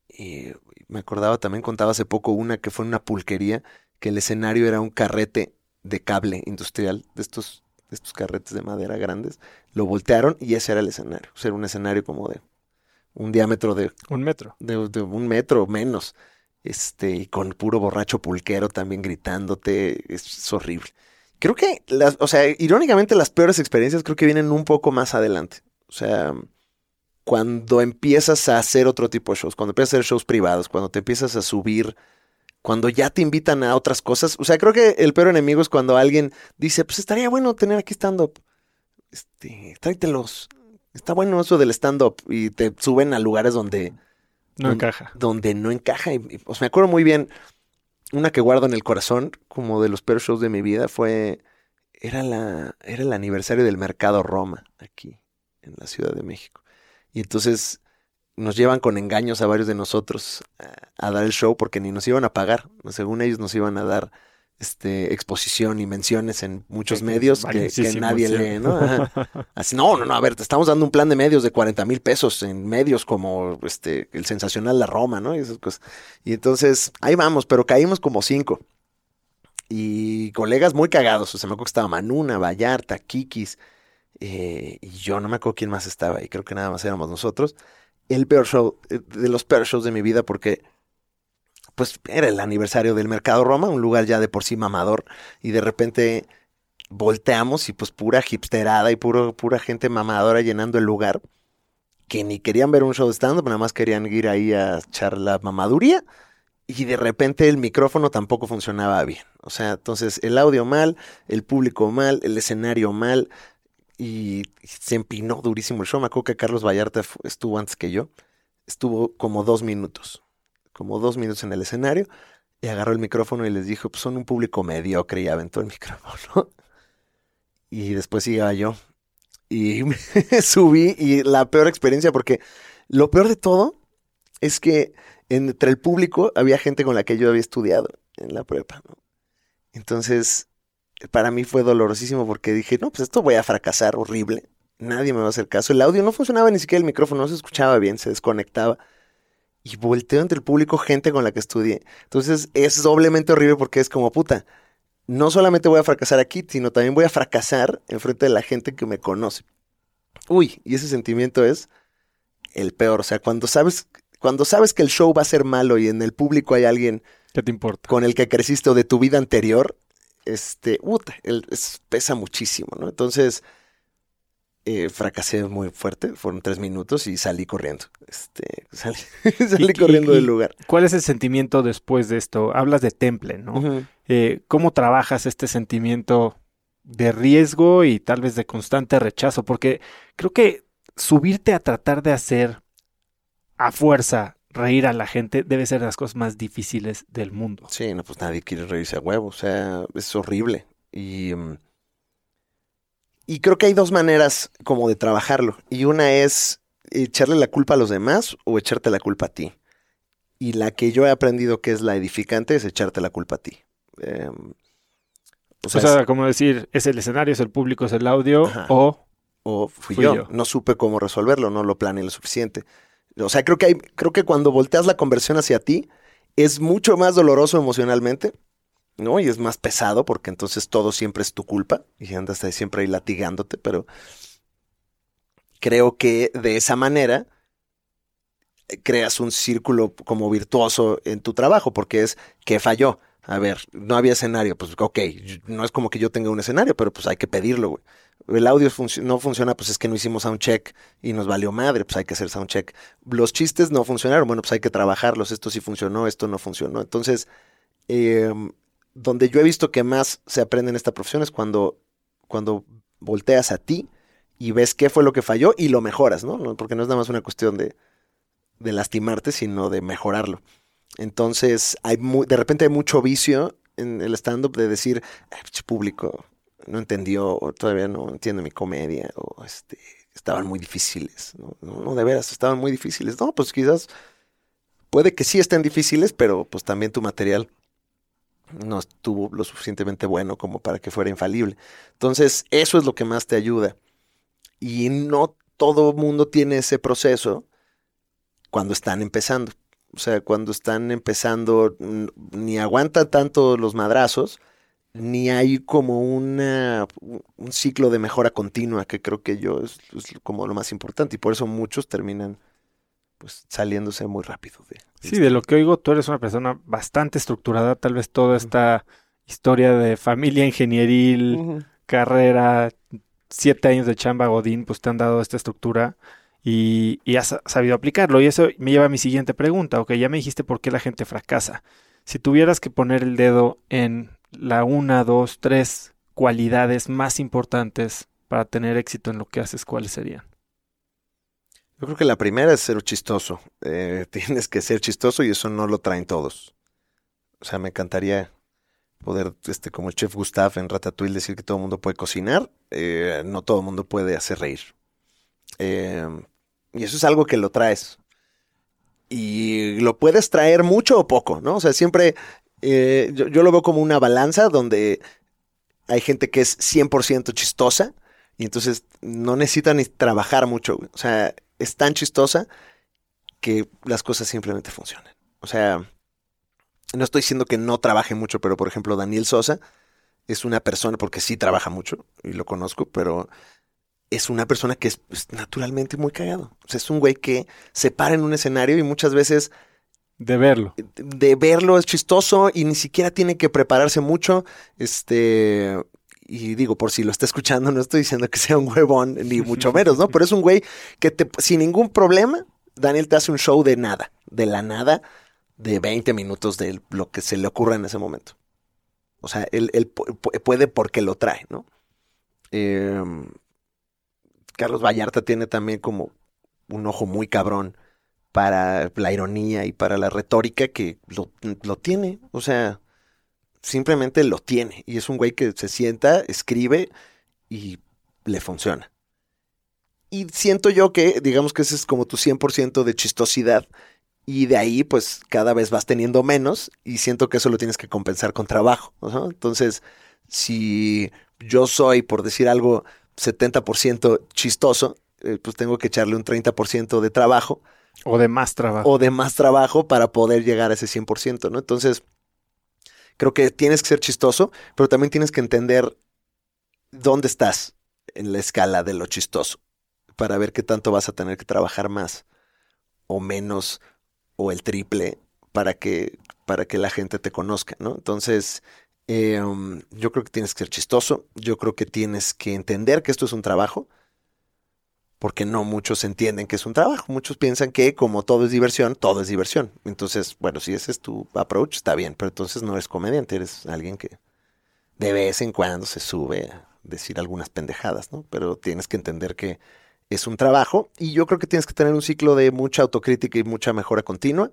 Y me acordaba también, contaba hace poco una que fue en una pulquería, que el escenario era un carrete de cable industrial, de estos, de estos carretes de madera grandes. Lo voltearon y ese era el escenario. O sea, era un escenario como de un diámetro de
Un metro.
de, de un metro o menos. Este, y con puro borracho pulquero también gritándote. Es, es horrible. Creo que, las, o sea, irónicamente las peores experiencias creo que vienen un poco más adelante. O sea, cuando empiezas a hacer otro tipo de shows, cuando empiezas a hacer shows privados, cuando te empiezas a subir, cuando ya te invitan a otras cosas. O sea, creo que el peor enemigo es cuando alguien dice, pues estaría bueno tener aquí stand-up. Este, tráetelos. Está bueno eso del stand-up y te suben a lugares donde...
No encaja.
Donde no encaja. Y, pues me acuerdo muy bien, una que guardo en el corazón, como de los peores shows de mi vida, fue... Era, la, era el aniversario del Mercado Roma, aquí, en la Ciudad de México. Y entonces nos llevan con engaños a varios de nosotros a, dar el show porque ni nos iban a pagar. Según ellos nos iban a dar este, exposición y menciones en muchos medios que, nadie lee, ¿no? <laughs> Así, no, no, no, a ver, te estamos dando un plan de medios de 40 mil pesos en medios como este, el sensacional La Roma, ¿no? Y esas cosas. Y entonces, ahí vamos, pero caímos como cinco. Y colegas muy cagados, o sea, me acuerdo que estaba Manuna, Vallarta, Kikis, eh, y yo no me acuerdo quién más estaba, y creo que nada más éramos nosotros. El peor show, eh, de los peores shows de mi vida, porque pues era el aniversario del Mercado Roma, un lugar ya de por sí mamador, y de repente volteamos y pues pura hipsterada y puro, pura gente mamadora llenando el lugar, que ni querían ver un show de stand-up, nada más querían ir ahí a echar la mamaduría, y de repente el micrófono tampoco funcionaba bien. O sea, entonces el audio mal, el público mal, el escenario mal, y se empinó durísimo el show. Me acuerdo que Carlos Vallarta estuvo antes que yo. Estuvo como dos minutos, como dos minutos en el escenario y agarró el micrófono y les dijo, pues son un público mediocre y aventó el <laughs> micrófono. Y después iba yo y <laughs> me subí y la peor experiencia porque lo peor de todo es que entre el público había gente con la que yo había estudiado en la prepa. Entonces para mí fue dolorosísimo porque dije, no, pues esto voy a fracasar horrible. Nadie me va a hacer caso. El audio no funcionaba ni siquiera el micrófono, no se escuchaba bien, se desconectaba. Y volteo entre el público gente con la que estudié. Entonces es doblemente horrible porque es como puta. No solamente voy a fracasar aquí, sino también voy a fracasar en frente de la gente que me conoce. Uy, y ese sentimiento es el peor. O sea, cuando sabes, cuando sabes que el show va a ser malo y en el público hay alguien
¿Qué te importa?
con el que creciste o de tu vida anterior, este, pesa muchísimo, ¿no? Entonces, eh, fracasé muy fuerte, fueron tres minutos y salí corriendo. Este, <laughs> salí, corriendo del lugar.
¿Cuál es el sentimiento después de esto? Hablas de temple, ¿no? Eh, ¿Cómo trabajas este sentimiento de riesgo y tal vez de constante rechazo? Porque creo que subirte a tratar de hacer a fuerza reír a la gente debe ser de las cosas más difíciles del mundo.
Sí, no, pues nadie quiere reírse a huevo, o sea, es horrible. Y, mm, y creo que hay dos maneras como de trabajarlo. Y una es echarle la culpa a los demás o echarte la culpa a ti. Y la que yo he aprendido que es la edificante es echarte la culpa a ti. Em,
o sea, como decir, es el escenario, es el público, es el audio, o...
O fui, yo. No supe cómo resolverlo, no lo planeé lo suficiente. O sea, creo que, hay, creo que cuando volteas la conversión hacia ti, es mucho más doloroso emocionalmente, ¿no? Y es más pesado porque entonces todo siempre es tu culpa y andas siempre ahí latigándote, pero creo que de esa manera creas un círculo como virtuoso en tu trabajo porque es que falló. A ver, no había escenario, pues ok, no es como que yo tenga un escenario, pero pues hay que pedirlo, güey el audio no funciona, pues es que no hicimos soundcheck y nos valió madre, pues hay que hacer soundcheck. Los chistes no funcionaron, bueno, pues hay que trabajarlos, esto sí funcionó, esto no funcionó. Entonces, em, donde yo he visto que más se aprende en esta profesión es cuando, cuando volteas a ti y ves qué fue lo que falló y lo mejoras, ¿no? Porque no es nada más una cuestión de, de lastimarte, sino de mejorarlo. Entonces, hay de repente hay mucho vicio en el stand-up de decir, público, no entendió, o todavía no entiende mi comedia, o este, estaban muy difíciles, ¿no? No, de veras, estaban muy difíciles. No, pues quizás puede que sí estén difíciles, pero pues también tu material no estuvo lo suficientemente bueno como para que fuera infalible. Entonces, eso es lo que más te ayuda. Y no todo mundo tiene ese proceso cuando están empezando. O sea, cuando están empezando, ni aguanta tanto los madrazos, ni hay como una, un ciclo de mejora continua que creo que yo es, como lo más importante y por eso muchos terminan pues saliéndose muy rápido de,
sí de lo que oigo tú eres una persona bastante estructurada tal vez toda esta historia de familia ingenieril carrera siete años de chamba Godín, pues te han dado esta estructura y, y has sabido aplicarlo. Y eso me lleva a mi siguiente pregunta. Ok, ya me dijiste por qué la gente fracasa. Si tuvieras que poner el dedo en la una, dos, tres cualidades más importantes para tener éxito en lo que haces, ¿cuáles serían?
Yo creo que la primera es ser chistoso. Eh, <laughs> tienes que ser chistoso y eso no lo traen todos. O sea, me encantaría poder, este, como el chef Gustav en Ratatouille, decir que todo el mundo puede cocinar. Eh, no todo el mundo puede hacer reír. Eh, y eso es algo que lo traes. Y lo puedes traer mucho o poco, ¿no? O sea, siempre yo, yo, lo veo como una balanza donde hay gente que es 100% chistosa y entonces no necesita ni trabajar mucho. O sea, es tan chistosa que las cosas simplemente funcionan. O sea, no estoy diciendo que no trabaje mucho, pero por ejemplo Daniel Sosa es una persona, porque sí trabaja mucho y lo conozco, pero es una persona que es, naturalmente muy cagado. O sea, es un güey que se para en un escenario y muchas veces...
De verlo.
De verlo es chistoso y ni siquiera tiene que prepararse mucho. Este, y digo, por si lo está escuchando, no estoy diciendo que sea un huevón, ni <laughs> mucho menos, ¿no? Pero es un güey que te, sin ningún problema, Daniel te hace un show de nada, de la nada, de 20 minutos de lo que se le ocurra en ese momento. O sea, él, puede porque lo trae, ¿no? Em, Carlos Vallarta tiene también como un ojo muy cabrón para la ironía y para la retórica que lo, lo tiene. O sea, simplemente lo tiene. Y es un güey que se sienta, escribe y le funciona. Y siento yo que, digamos que ese es como tu 100% de chistosidad. Y de ahí, pues, cada vez vas teniendo menos. Y siento que eso lo tienes que compensar con trabajo. Entonces, si yo soy, por decir algo, 70% chistoso, eh, pues tengo que echarle un 30% de trabajo.
O de más trabajo.
O de más trabajo para poder llegar a ese 100%, ¿no? Entonces, Creo que tienes que ser chistoso, pero también tienes que entender dónde estás en la escala de lo chistoso para ver qué tanto vas a tener que trabajar más o menos o el triple para que, para que la gente te conozca, ¿no? Entonces, em, yo creo que tienes que ser chistoso, yo creo que tienes que entender que esto es un trabajo porque no muchos entienden que es un trabajo. Muchos piensan que como todo es diversión, todo es diversión. Entonces, bueno, si ese es tu approach, está bien, pero entonces no eres comediante, eres alguien que de vez en cuando se sube a decir algunas pendejadas, ¿no? Pero tienes que entender que es un trabajo y yo creo que tienes que tener un ciclo de mucha autocrítica y mucha mejora continua.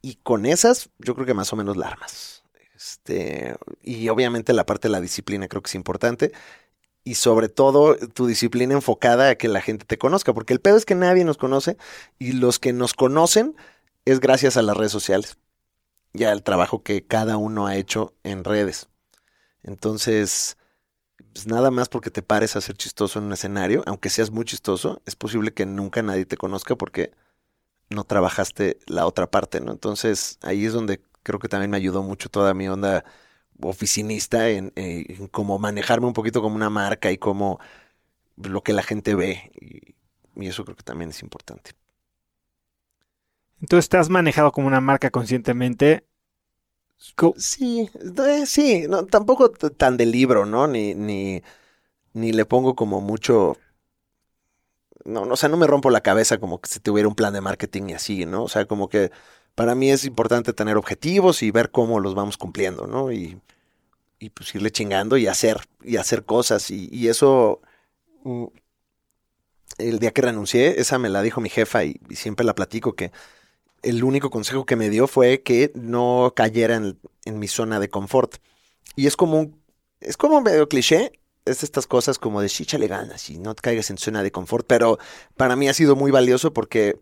Y con esas, yo creo que más o menos la armas. Este, y obviamente la parte de la disciplina creo que es importante y sobre todo tu disciplina enfocada a que la gente te conozca, porque el pedo es que nadie nos conoce y los que nos conocen es gracias a las redes sociales y al trabajo que cada uno ha hecho en redes. Entonces, pues nada más porque te pares a ser chistoso en un escenario, aunque seas muy chistoso, es posible que nunca nadie te conozca porque no trabajaste la otra parte, ¿no? Entonces, ahí es donde creo que también me ayudó mucho toda mi onda oficinista en, eh, en cómo manejarme un poquito como una marca y como lo que la gente ve. Y, eso creo que también es importante.
Entonces te has manejado como una marca conscientemente.
Sí, eh, sí, no, tampoco tan de libro, ¿no? Ni, ni, ni le pongo como mucho. No, o sea, no me rompo la cabeza como que si tuviera un plan de marketing y así, ¿no? O sea, como que para mí es importante tener objetivos y ver cómo los vamos cumpliendo, ¿no? Y, y pues irle chingando y hacer, y hacer cosas. Y, eso, mm, el día que renuncié, esa me la dijo mi jefa y, siempre la platico que el único consejo que me dio fue que no cayera en, en mi zona de confort. Y es como un, es como medio cliché, es estas cosas como de le ganas y no te caigas en zona de confort, pero para mí ha sido muy valioso porque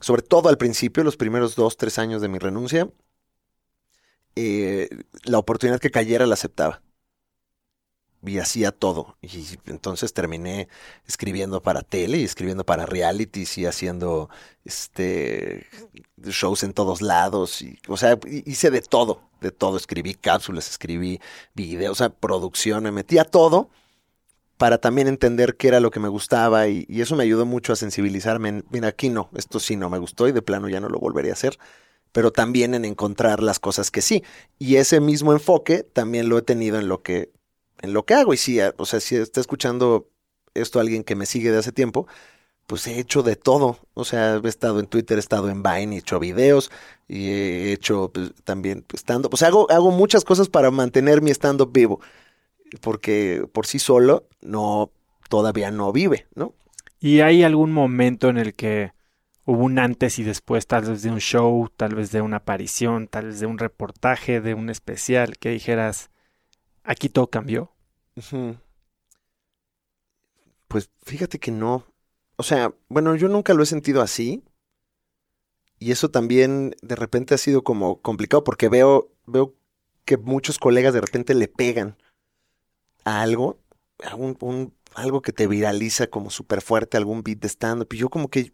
sobre todo al principio, los primeros dos, tres años de mi renuncia, eh, la oportunidad que cayera la aceptaba. Y hacía todo. Y entonces terminé escribiendo para tele y escribiendo para realities y haciendo este shows en todos lados. Y, o sea, hice de todo, de todo. Escribí cápsulas, escribí videos, o sea, producción, me metí a todo para también entender qué era lo que me gustaba y, eso me ayudó mucho a sensibilizarme. mira, aquí no, esto sí no me gustó y de plano ya no lo volvería a hacer, pero también en encontrar las cosas que sí. Y ese mismo enfoque también lo he tenido en lo que, en lo que hago. Y sí, o sea, si está escuchando esto alguien que me sigue de hace tiempo, pues he hecho de todo. O sea, he estado en Twitter, he estado en Vine, he hecho videos y he hecho pues, también stand-up. O sea, hago, hago muchas cosas para mantener mi stand-up vivo. Porque por sí solo no, todavía no vive, ¿no?
¿Y hay algún momento en el que hubo un antes y después, tal vez de un show, tal vez de una aparición, tal vez de un reportaje, de un especial, que dijeras, aquí todo cambió?
Pues fíjate que no. O sea, bueno, yo nunca lo he sentido así. Y eso también de repente ha sido como complicado porque veo, veo que muchos colegas de repente le pegan a algo, un, algo que te viraliza como súper fuerte, algún beat de stand-up. Y yo como que,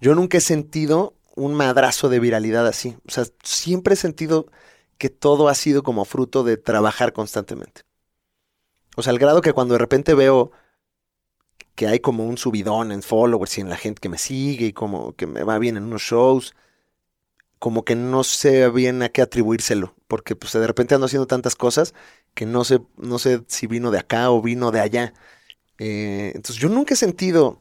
yo nunca he sentido un madrazo de viralidad así. O sea, siempre he sentido que todo ha sido como fruto de trabajar constantemente. O sea, al grado que cuando de repente veo que hay como un subidón en followers y en la gente que me sigue y como que me va bien en unos shows, como que no sé bien a qué atribuírselo, porque pues de repente ando haciendo tantas cosas que no sé, no sé si vino de acá o vino de allá. Eh, entonces yo nunca he sentido...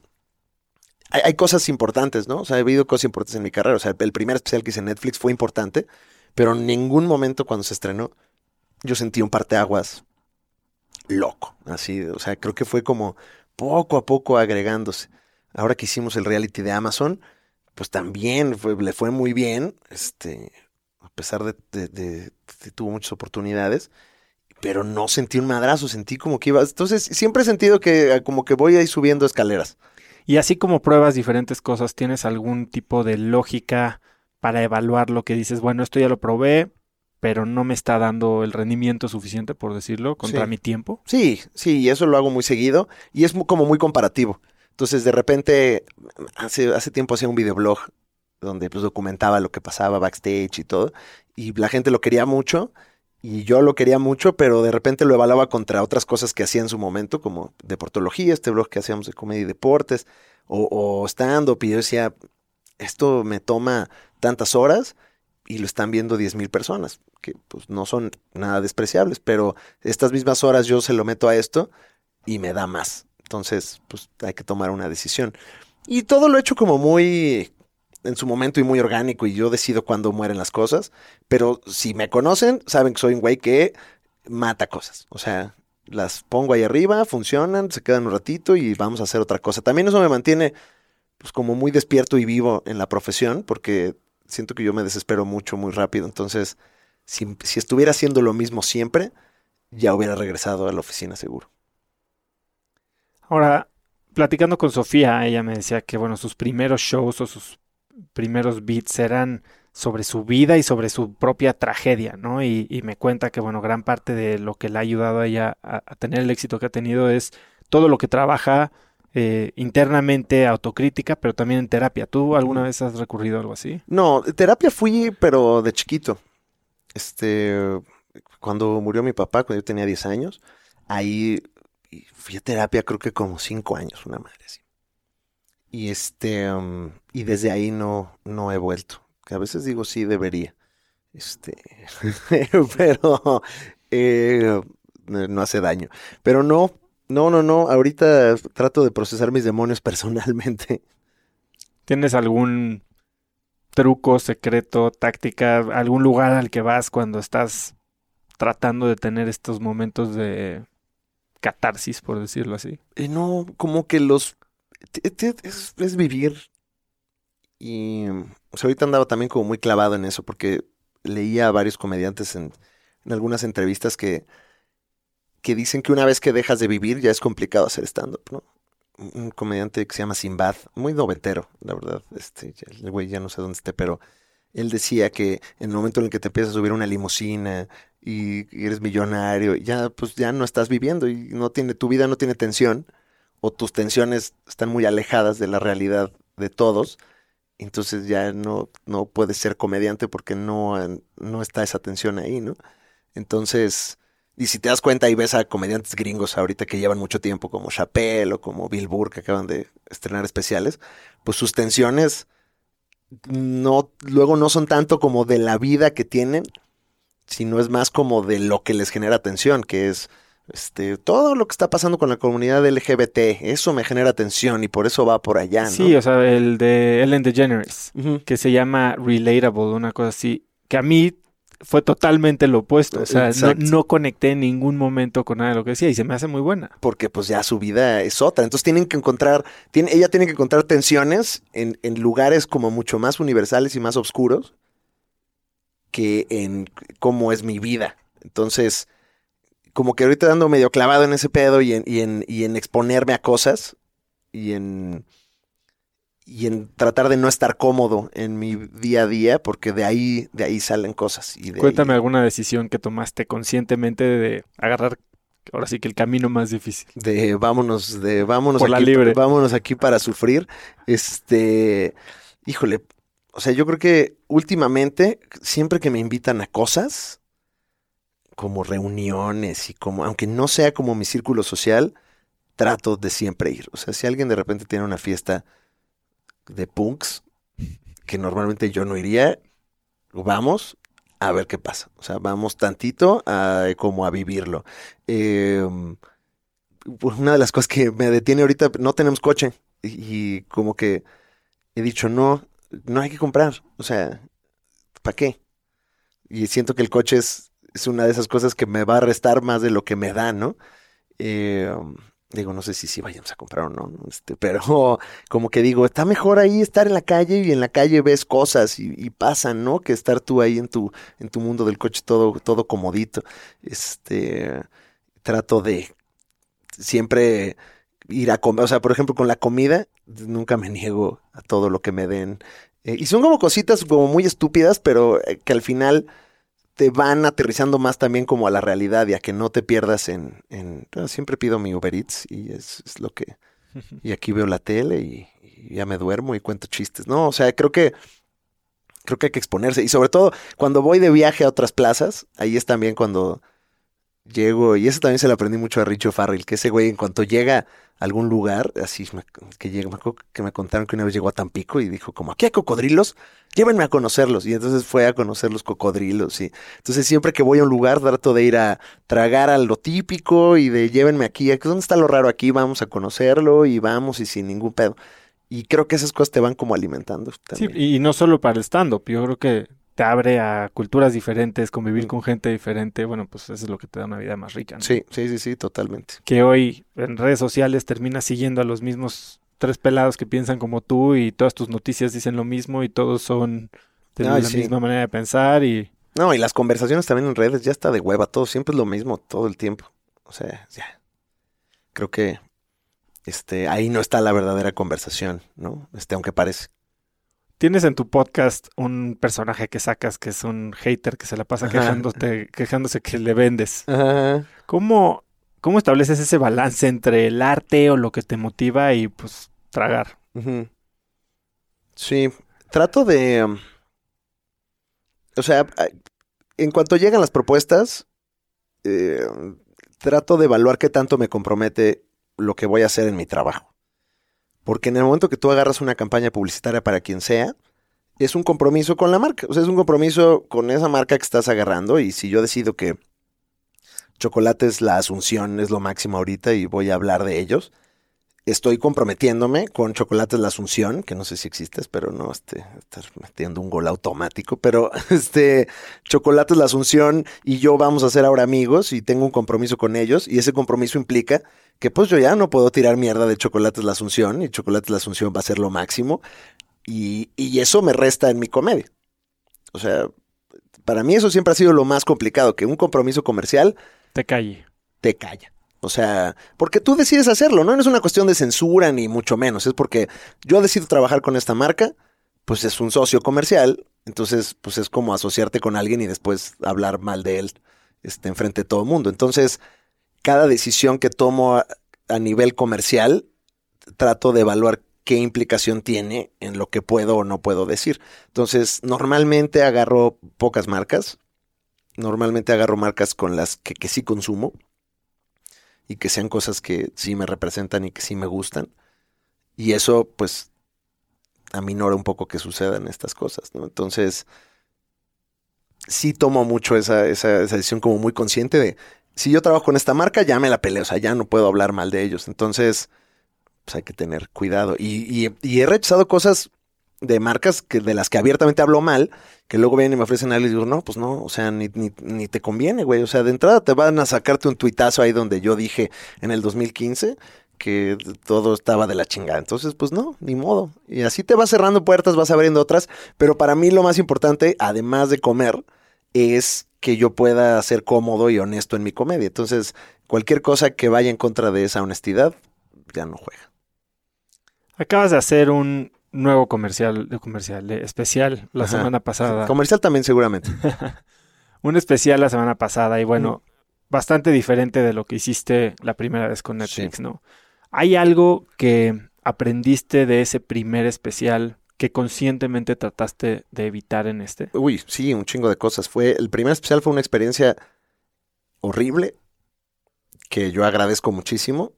Hay, cosas importantes, ¿no? O sea, he habido cosas importantes en mi carrera. O sea, el primer especial que hice en Netflix fue importante, pero en ningún momento cuando se estrenó yo sentí un parteaguas loco. Así, o sea, creo que fue como poco a poco agregándose. Ahora que hicimos el reality de Amazon, pues también le fue muy bien, este, a pesar de, de, tuvo muchas oportunidades, pero no sentí un madrazo, sentí como que iba, entonces siempre he sentido que ah, como que voy ahí subiendo escaleras.
Y así como pruebas diferentes cosas, ¿tienes algún tipo de lógica para evaluar lo que dices? Bueno, esto ya lo probé, pero no me está dando el rendimiento suficiente, por decirlo, contra mi tiempo.
Sí, sí, y eso lo hago muy seguido y es como muy comparativo. Entonces, de repente, hace, hace tiempo hacía un videoblog donde pues documentaba lo que pasaba backstage y todo, y la gente lo quería mucho, y yo lo quería mucho, pero de repente lo evaluaba contra otras cosas que hacía en su momento, como deportología, este blog que hacíamos de comedia y deportes, o, o stand-up, y yo decía, esto me toma tantas horas, y lo están viendo 10 mil personas, que pues no son nada despreciables, pero estas mismas horas yo se lo meto a esto y me da más. Entonces, pues hay que tomar una decisión. Y todo lo he hecho como muy en su momento y muy orgánico y yo decido cuándo mueren las cosas, pero si me conocen, saben que soy un güey que mata cosas. O sea, las pongo ahí arriba, funcionan, se quedan un ratito y vamos a hacer otra cosa. También eso me mantiene pues como muy despierto y vivo en la profesión porque siento que yo me desespero mucho, muy rápido. Entonces, si, estuviera haciendo lo mismo siempre, ya hubiera regresado a la oficina seguro.
Ahora, platicando con Sofía, ella me decía que, bueno, sus primeros shows o sus primeros beats eran sobre su vida y sobre su propia tragedia, ¿no? Y, me cuenta que, bueno, gran parte de lo que le ha ayudado a ella a, tener el éxito que ha tenido es todo lo que trabaja eh, internamente autocrítica, pero también en terapia. ¿Tú alguna vez has recurrido a algo así?
No, terapia fui, pero de chiquito. Este, cuando murió mi papá, cuando yo tenía 10 años, ahí fui a terapia creo que como 5 años, una madre así. Y este, um, y desde ahí no, no he vuelto. Que a veces digo sí debería. Este, <laughs> pero eh, no hace daño. Pero no, no, no, no. Ahorita trato de procesar mis demonios <laughs> personalmente.
¿Tienes algún truco, secreto, táctica, algún lugar al que vas cuando estás tratando de tener estos momentos de catarsis, por decirlo así?
Eh, no, como que los... Es, vivir. Y o sea, ahorita andaba también como muy clavado en eso porque leía a varios comediantes en algunas entrevistas que que dicen que una vez que dejas de vivir ya es complicado hacer stand-up, ¿no? Un comediante que se llama Simbad, muy noventero, la verdad, este, el güey ya no sé dónde esté, pero él decía que en el momento en el que te empiezas a subir una limusina y, eres millonario, ya pues ya no estás viviendo y no tiene, tu vida no tiene tensión, o tus tensiones están muy alejadas de la realidad de todos, entonces ya no, no puedes ser comediante porque no, no está esa tensión ahí, ¿no? Entonces, y si te das cuenta y ves a comediantes gringos ahorita que llevan mucho tiempo, como Chappelle o como Bill Burr, que acaban de estrenar especiales, pues sus tensiones no, luego no son tanto como de la vida que tienen, sino es más como de lo que les genera tensión, que es Este, todo lo que está pasando con la comunidad LGBT, eso me genera tensión y por eso va por allá, ¿no?
Sí, o sea, el de Ellen DeGeneres,
Ujú.
que se llama Relatable, una cosa así, que a mí fue totalmente lo opuesto. O sea, no, no conecté en ningún momento con nada de lo que decía y se me hace muy buena.
porque pues ya su vida es otra. Entonces tienen que encontrar, tiene, ella tiene que encontrar tensiones en, en lugares como mucho más universales y más oscuros que en cómo es mi vida. Entonces, como que ahorita ando medio clavado en ese pedo y en, y en, y en exponerme a cosas y en, y en tratar de no estar cómodo en mi día a día, porque de ahí, de ahí salen cosas. Y de
Cuéntame
ahí-
alguna decisión que tomaste conscientemente de agarrar, ahora sí que el camino más difícil.
de vámonos, de vámonos
Por la
aquí,
libre.
vámonos aquí para sufrir. Este, híjole, o sea, yo creo que últimamente, siempre que me invitan a cosas, como reuniones y como, aunque no sea como mi círculo social, trato de siempre ir. O sea, si alguien de repente tiene una fiesta de punks, que normalmente yo no iría, vamos a ver qué pasa. O sea, vamos tantito a, como a vivirlo. Eh, pues, una de las cosas que me detiene ahorita, no tenemos coche. Y, y como que he dicho, no, no hay que comprar. O sea, ¿para qué? Y siento que el coche es, es una de esas cosas que me va a restar más de lo que me da, ¿no? Eh, digo, no sé si sí vayamos a comprar o no. Este, pero <laughs> como que digo, está mejor ahí estar en la calle y en la calle ves cosas y, y pasan, ¿no? Que estar tú ahí en tu, en tu mundo del coche todo, todo comodito. Este, trato de siempre ir a comer, o sea, por ejemplo, con la comida, nunca me niego a todo lo que me den. Eh, y son como cositas como muy estúpidas, pero eh, que al final te van aterrizando más también como a la realidad y a que no te pierdas en... en- bueno, siempre pido mi Uber Eats y es, es lo que... <laughs> Y aquí veo la tele y, y ya me duermo y cuento chistes. No, o sea, creo que... Creo que hay que exponerse. Y sobre todo, cuando voy de viaje a otras plazas, ahí es también cuando llego, y eso también se lo aprendí mucho a Richo Farrell, que ese güey en cuanto llega a algún lugar, así me- que llega, me acuerdo que me contaron que una vez llegó a Tampico y dijo como, aquí hay cocodrilos, llévenme a conocerlos. Y entonces fue a conocer los cocodrilos. Y entonces siempre que voy a un lugar trato de ir a tragar a lo típico y de llévenme aquí, ¿dónde está lo raro aquí? Vamos a conocerlo y vamos y sin ningún pedo. Y creo que esas cosas te van como alimentando.
Sí,
También.
y no solo para el stand-up, yo creo que te abre a culturas diferentes, convivir
Mm.
con gente diferente, bueno, pues eso es lo que te da una vida más rica. ¿no?
sí, sí, sí, sí, totalmente.
Que hoy en redes sociales terminas siguiendo a los mismos tres pelados que piensan como tú y todas tus noticias dicen lo mismo y todos son de
Ay,
la
sí.
misma manera de pensar y
No, y las conversaciones también en redes ya está de hueva, todo siempre es lo mismo todo el tiempo. O sea, ya. Creo que este ahí no está la verdadera conversación, ¿no? Este, aunque parece.
Tienes en tu podcast un personaje que sacas que es un hater que se la pasa quejándote, quejándose que le vendes.
Ajá.
¿Cómo, ¿Cómo estableces ese balance entre el arte o lo que te motiva y pues tragar?
Sí, trato de... um, O sea, en cuanto llegan las propuestas, eh, trato de evaluar qué tanto me compromete lo que voy a hacer en mi trabajo. Porque en el momento que tú agarras una campaña publicitaria para quien sea, es un compromiso con la marca. O sea, es un compromiso con esa marca que estás agarrando. Y si yo decido que Chocolates La Asunción es lo máximo ahorita y voy a hablar de ellos, estoy comprometiéndome con Chocolates La Asunción, que no sé si existe, pero no este, estar metiendo un gol automático, pero <laughs> este Chocolates La Asunción y yo vamos a ser ahora amigos y tengo un compromiso con ellos y ese compromiso implica que pues yo ya no puedo tirar mierda de Chocolates La Asunción y Chocolates La Asunción va a ser lo máximo y, y eso me resta en mi comedia. O sea, para mí eso siempre ha sido lo más complicado, que un compromiso comercial
Te calle.
te calla. O sea, porque tú decides hacerlo, ¿no? Es una cuestión de censura ni mucho menos, es porque yo decido trabajar con esta marca, pues es un socio comercial, entonces pues es como asociarte con alguien y después hablar mal de él este, enfrente de todo el mundo. Entonces, cada decisión que tomo a, a nivel comercial, trato de evaluar qué implicación tiene en lo que puedo o no puedo decir. Entonces, normalmente agarro pocas marcas, normalmente agarro marcas con las que, que sí consumo y que sean cosas que sí me representan y que sí me gustan. Y eso, pues, aminora un poco que sucedan estas cosas, ¿no? Entonces, sí tomo mucho esa, esa, esa decisión como muy consciente de si yo trabajo con esta marca, ya me la peleo, o sea, ya no puedo hablar mal de ellos. Entonces, pues hay que tener cuidado. Y, he rechazado cosas de marcas que, de las que abiertamente hablo mal, que luego vienen y me ofrecen algo y digo, no, pues no, o sea, ni, ni, ni te conviene, güey. O sea, de entrada te van a sacarte un tuitazo ahí donde yo dije en el 2015 que todo estaba de la chingada. Entonces, pues no, ni modo. Y así te vas cerrando puertas, vas abriendo otras. Pero para mí lo más importante, además de comer, es que yo pueda ser cómodo y honesto en mi comedia. Entonces, cualquier cosa que vaya en contra de esa honestidad, ya no juega.
Acabas de hacer un nuevo comercial, de comercial eh, especial la
Ajá.
semana pasada.
Comercial también seguramente. <laughs>
un especial la semana pasada y bueno, bastante diferente de lo que hiciste la primera vez con Netflix,
Sí.
¿no? ¿Hay algo que aprendiste de ese primer especial que conscientemente trataste de evitar en este?
Uy, sí, un chingo de cosas. Fue, el primer especial fue una experiencia horrible que yo agradezco muchísimo.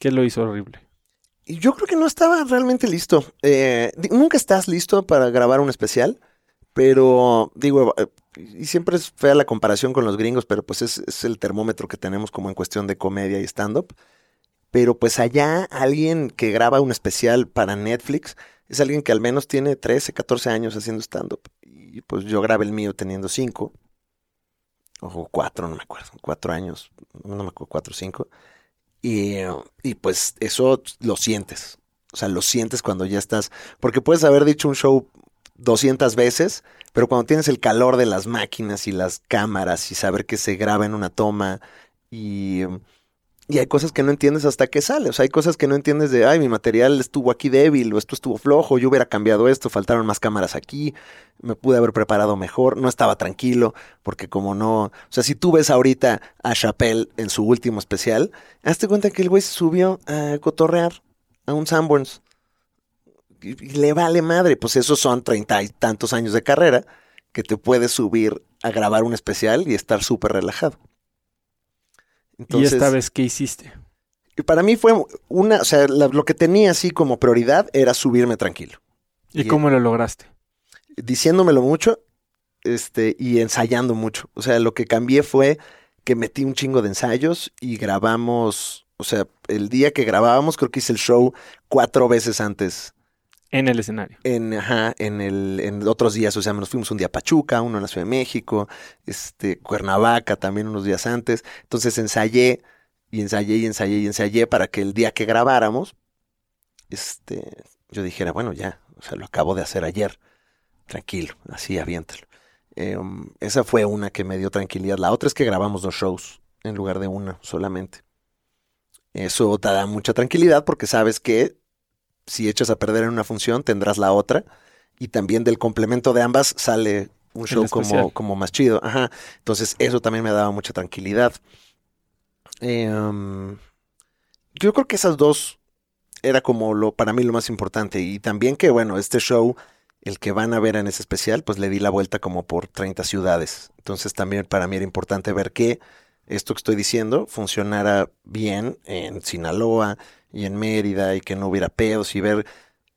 ¿Qué lo hizo horrible?
Yo creo que no estaba realmente listo. Eh, nunca estás listo para grabar un especial, pero digo, eh, y siempre es fea la comparación con los gringos, pero pues es, es el termómetro que tenemos como en cuestión de comedia y stand-up. Pero pues allá alguien que graba un especial para Netflix es alguien que al menos tiene 13, 14 años haciendo stand-up. Y pues yo grabé el mío teniendo 5, o 4, no me acuerdo, 4 años, no me acuerdo, 4 o 5. Y, eh, y pues eso lo sientes. O sea, lo sientes cuando ya estás. Porque puedes haber dicho un show 200 veces, pero cuando tienes el calor de las máquinas y las cámaras y saber que se graba en una toma y, y hay cosas que no entiendes hasta que sale. O sea, hay cosas que no entiendes de, ay, mi material estuvo aquí débil o esto estuvo flojo, yo hubiera cambiado esto, faltaron más cámaras aquí, me pude haber preparado mejor, no estaba tranquilo, porque como no... O sea, si tú ves ahorita a Chappelle en su último especial, hazte cuenta que el güey se subió a cotorrear a un Sanborns. Y, y le vale madre, pues esos son treinta y tantos años de carrera que te puedes subir a grabar un especial y estar súper relajado.
¿Y esta vez qué hiciste?
para mí fue una, o sea, la- lo que tenía así como prioridad era subirme tranquilo.
¿Y
Y-
cómo lo lograste?
diciéndomelo mucho este, y ensayando mucho. O sea, lo que cambié fue que metí un chingo de ensayos y grabamos, o sea, el día que grabábamos creo que hice el show cuatro veces antes
En el escenario.
en, ajá, en, el, en otros días, o sea, nos fuimos un día a Pachuca, uno en la Ciudad de México, este, Cuernavaca también unos días antes. Entonces ensayé y ensayé y ensayé y ensayé para que el día que grabáramos, este, yo dijera, bueno, ya, o sea, lo acabo de hacer ayer, tranquilo, así aviéntalo. Um, esa fue una que me dio tranquilidad. La otra es que grabamos dos shows en lugar de una solamente. Eso te da mucha tranquilidad porque sabes que si echas a perder en una función, tendrás la otra. Y también del complemento de ambas sale un show como, como más chido. Ajá. Entonces, eso también me daba mucha tranquilidad. Eh, um, yo creo que esas dos era como lo para mí lo más importante. Y también que, bueno, este show, el que van a ver en ese especial, pues le di la vuelta como por 30 ciudades. Entonces, también para mí era importante ver que esto que estoy diciendo funcionara bien en Sinaloa y en Mérida y que no hubiera pedos y ver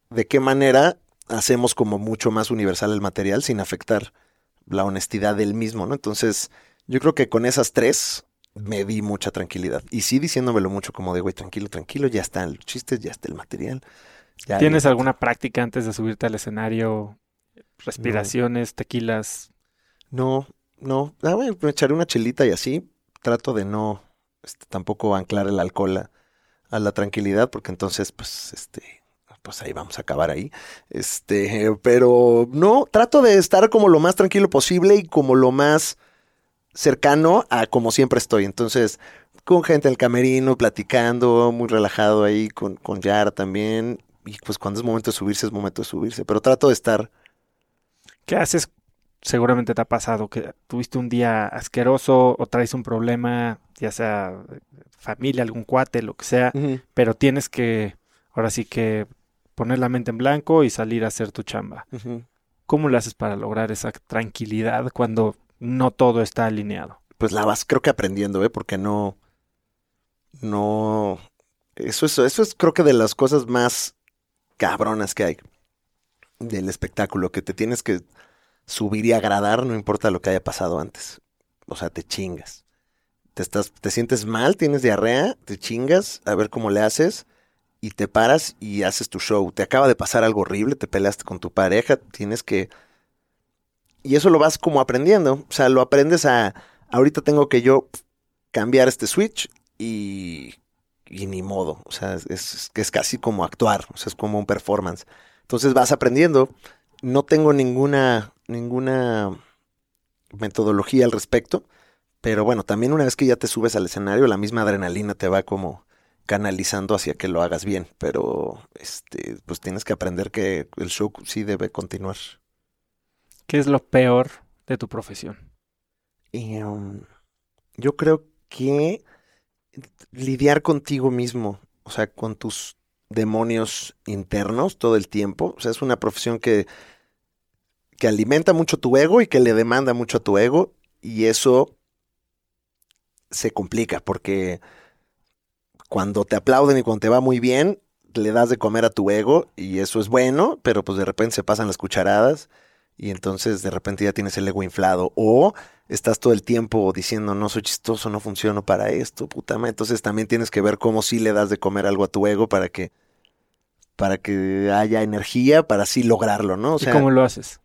de qué manera hacemos como mucho más universal el material sin afectar la honestidad del mismo, ¿no? Entonces, yo creo que con esas tres me di mucha tranquilidad. Y sí diciéndomelo mucho como de, güey, tranquilo, tranquilo, ya están los chistes, ya está el material. ya
¿Tienes
bien".
alguna práctica antes de subirte al escenario? Respiraciones, tequilas.
No, no. Ah, bueno, me echaré una chelita y así. Trato de no este, tampoco anclar el alcohol a, a la tranquilidad, porque entonces, pues, este, pues ahí vamos a acabar ahí. Este, pero no, trato de estar como lo más tranquilo posible y como lo más cercano a como siempre estoy. Entonces, con gente en el camerino, platicando, muy relajado ahí, con, con Yara también. Y pues cuando es momento de subirse, es momento de subirse. Pero trato de estar
¿Qué haces? Seguramente te ha pasado que tuviste un día asqueroso o traes un problema, ya sea familia, algún cuate, lo que sea, pero tienes que, ahora sí que poner la mente en blanco y salir a hacer tu chamba. ¿Cómo le haces para lograr esa tranquilidad cuando no todo está alineado?
pues la vas creo que aprendiendo, ¿eh? Porque no, no, eso es, eso es creo que de las cosas más cabronas que hay del espectáculo, que te tienes que subir y agradar, no importa lo que haya pasado antes. O sea, te chingas. Te, estás, te sientes mal, tienes diarrea, te chingas, a ver cómo le haces y te paras y haces tu show. Te acaba de pasar algo horrible, te peleaste con tu pareja, tienes que... Y eso lo vas como aprendiendo, o sea, lo aprendes a... Ahorita tengo que yo cambiar este switch y, y ni modo, o sea, es, es casi como actuar, o sea, es como un performance. Entonces vas aprendiendo, no tengo ninguna, ninguna metodología al respecto, pero bueno, también una vez que ya te subes al escenario, la misma adrenalina te va como canalizando hacia que lo hagas bien, pero este, pues tienes que aprender que el show sí debe continuar.
¿Qué es lo peor de tu profesión?
Y, um, yo creo que lidiar contigo mismo, o sea, con tus demonios internos todo el tiempo, o sea, es una profesión que, que alimenta mucho tu ego y que le demanda mucho a tu ego, y eso se complica porque cuando te aplauden y cuando te va muy bien, le das de comer a tu ego y eso es bueno, pero pues de repente se pasan las cucharadas y entonces de repente ya tienes el ego inflado o estás todo el tiempo diciendo no soy chistoso, no funciono para esto, puta madre. Entonces también tienes que ver cómo sí le das de comer algo a tu ego para que para que haya energía para así lograrlo, ¿no?
O sea, ¿Y cómo lo haces?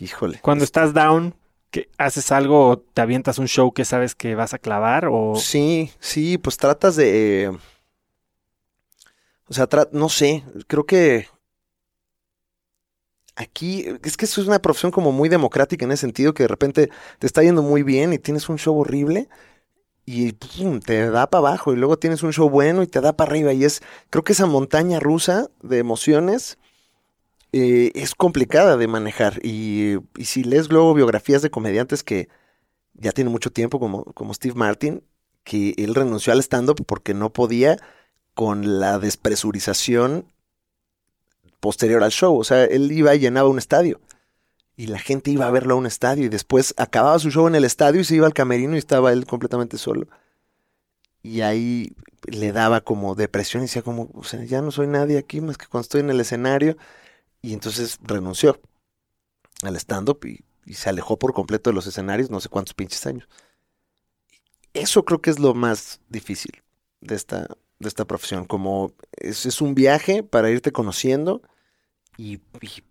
Híjole.
Cuando estás down, que haces algo te avientas un show que sabes que vas a clavar o
sí sí pues tratas de o sea no sé creo que aquí es que eso es una profesión como muy democrática en ese sentido que de repente te está yendo muy bien y tienes un show horrible y te da para abajo y luego tienes un show bueno y te da para arriba y es creo que esa montaña rusa de emociones eh, es complicada de manejar. Y, si lees luego biografías de comediantes que ya tienen mucho tiempo, como, como Steve Martin, que él renunció al stand-up porque no podía con la despresurización posterior al show. O sea, él iba y llenaba un estadio. Y la gente iba a verlo a un estadio. Y después acababa su show en el estadio y se iba al camerino y estaba él completamente solo. Y ahí le daba como depresión y decía como, o sea, ya no soy nadie aquí más que cuando estoy en el escenario. Y entonces renunció al stand-up y, se alejó por completo de los escenarios, no sé cuántos pinches años. Eso creo que es lo más difícil de esta, de esta profesión. Como es, es un viaje para irte conociendo y,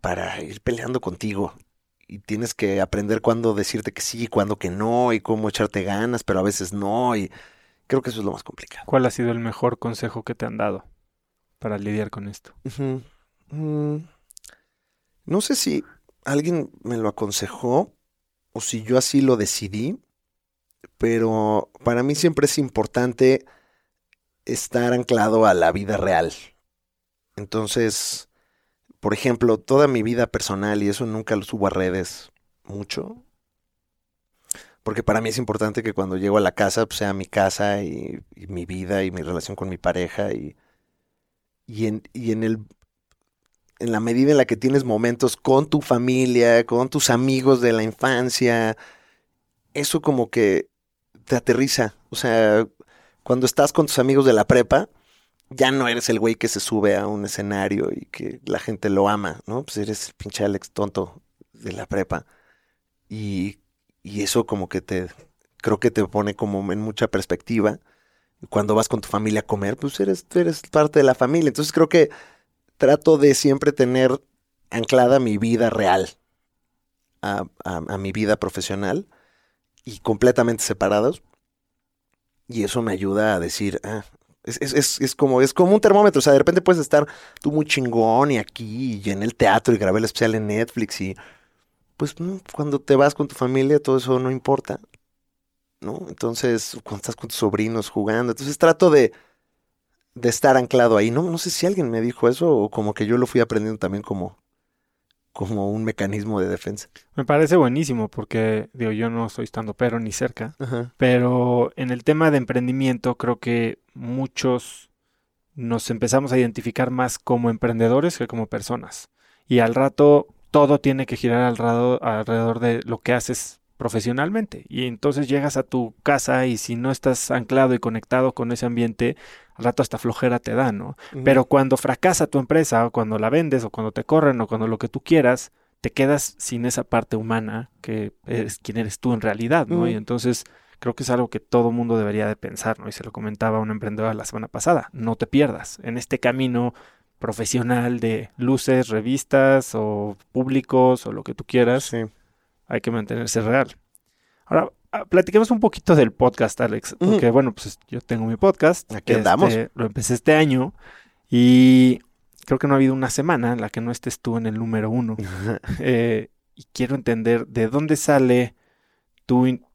para ir peleando contigo. Y tienes que aprender cuándo decirte que sí, cuándo que no, y cómo echarte ganas, pero a veces no. Y creo que eso es lo más complicado.
¿Cuál ha sido el mejor consejo que te han dado para lidiar con esto?
No sé si alguien me lo aconsejó o si yo así lo decidí, pero para mí siempre es importante estar anclado a la vida real. Entonces, por ejemplo, toda mi vida personal, y eso nunca lo subo a redes mucho, porque para mí es importante que cuando llego a la casa pues, sea mi casa y, mi vida y mi relación con mi pareja y, y, en, y en el en la medida en la que tienes momentos con tu familia, con tus amigos de la infancia, eso como que te aterriza. O sea, cuando estás con tus amigos de la prepa, ya no eres el güey que se sube a un escenario y que la gente lo ama, ¿no? Pues eres el pinche Alex tonto de la prepa. Y, y eso como que te, creo que te pone como en mucha perspectiva. Cuando vas con tu familia a comer, pues eres, eres parte de la familia. Entonces creo que trato de siempre tener anclada mi vida real a, mi vida profesional y completamente separados. Y eso me ayuda a decir, ah, es, como, es como un termómetro. O sea, de repente puedes estar tú muy chingón y aquí y en el teatro y grabé el especial en Netflix y pues mm, cuando te vas con tu familia todo eso no importa. ¿No? Entonces, cuando estás con tus sobrinos jugando, entonces trato de, de estar anclado ahí. No, no sé si alguien me dijo eso o como que yo lo fui aprendiendo también como, como un mecanismo de defensa.
Me parece buenísimo porque, digo, yo no soy estando pero ni cerca, pero en el tema de emprendimiento creo que muchos nos empezamos a identificar más como emprendedores que como personas. Y al rato todo tiene que girar alrededor, alrededor de lo que haces profesionalmente. Y entonces llegas a tu casa y si no estás anclado y conectado con ese ambiente, al rato hasta flojera te da, ¿no? Pero cuando fracasa tu empresa, o cuando la vendes, o cuando te corren, o cuando lo que tú quieras, te quedas sin esa parte humana que es quien eres tú en realidad, ¿no? Y entonces creo que es algo que todo mundo debería de pensar, ¿no? Y se lo comentaba a una emprendedora la semana pasada, no te pierdas en este camino profesional de luces, revistas o públicos o lo que tú quieras.
Sí.
Hay que mantenerse real. Ahora, ah, platiquemos un poquito del podcast, Alex, porque bueno, pues yo tengo mi podcast.
Aquí andamos.
Este, lo empecé este año y creo que no ha habido una semana en la que no estés tú en el número uno. <laughs> Eh, y quiero entender de dónde sale tu in-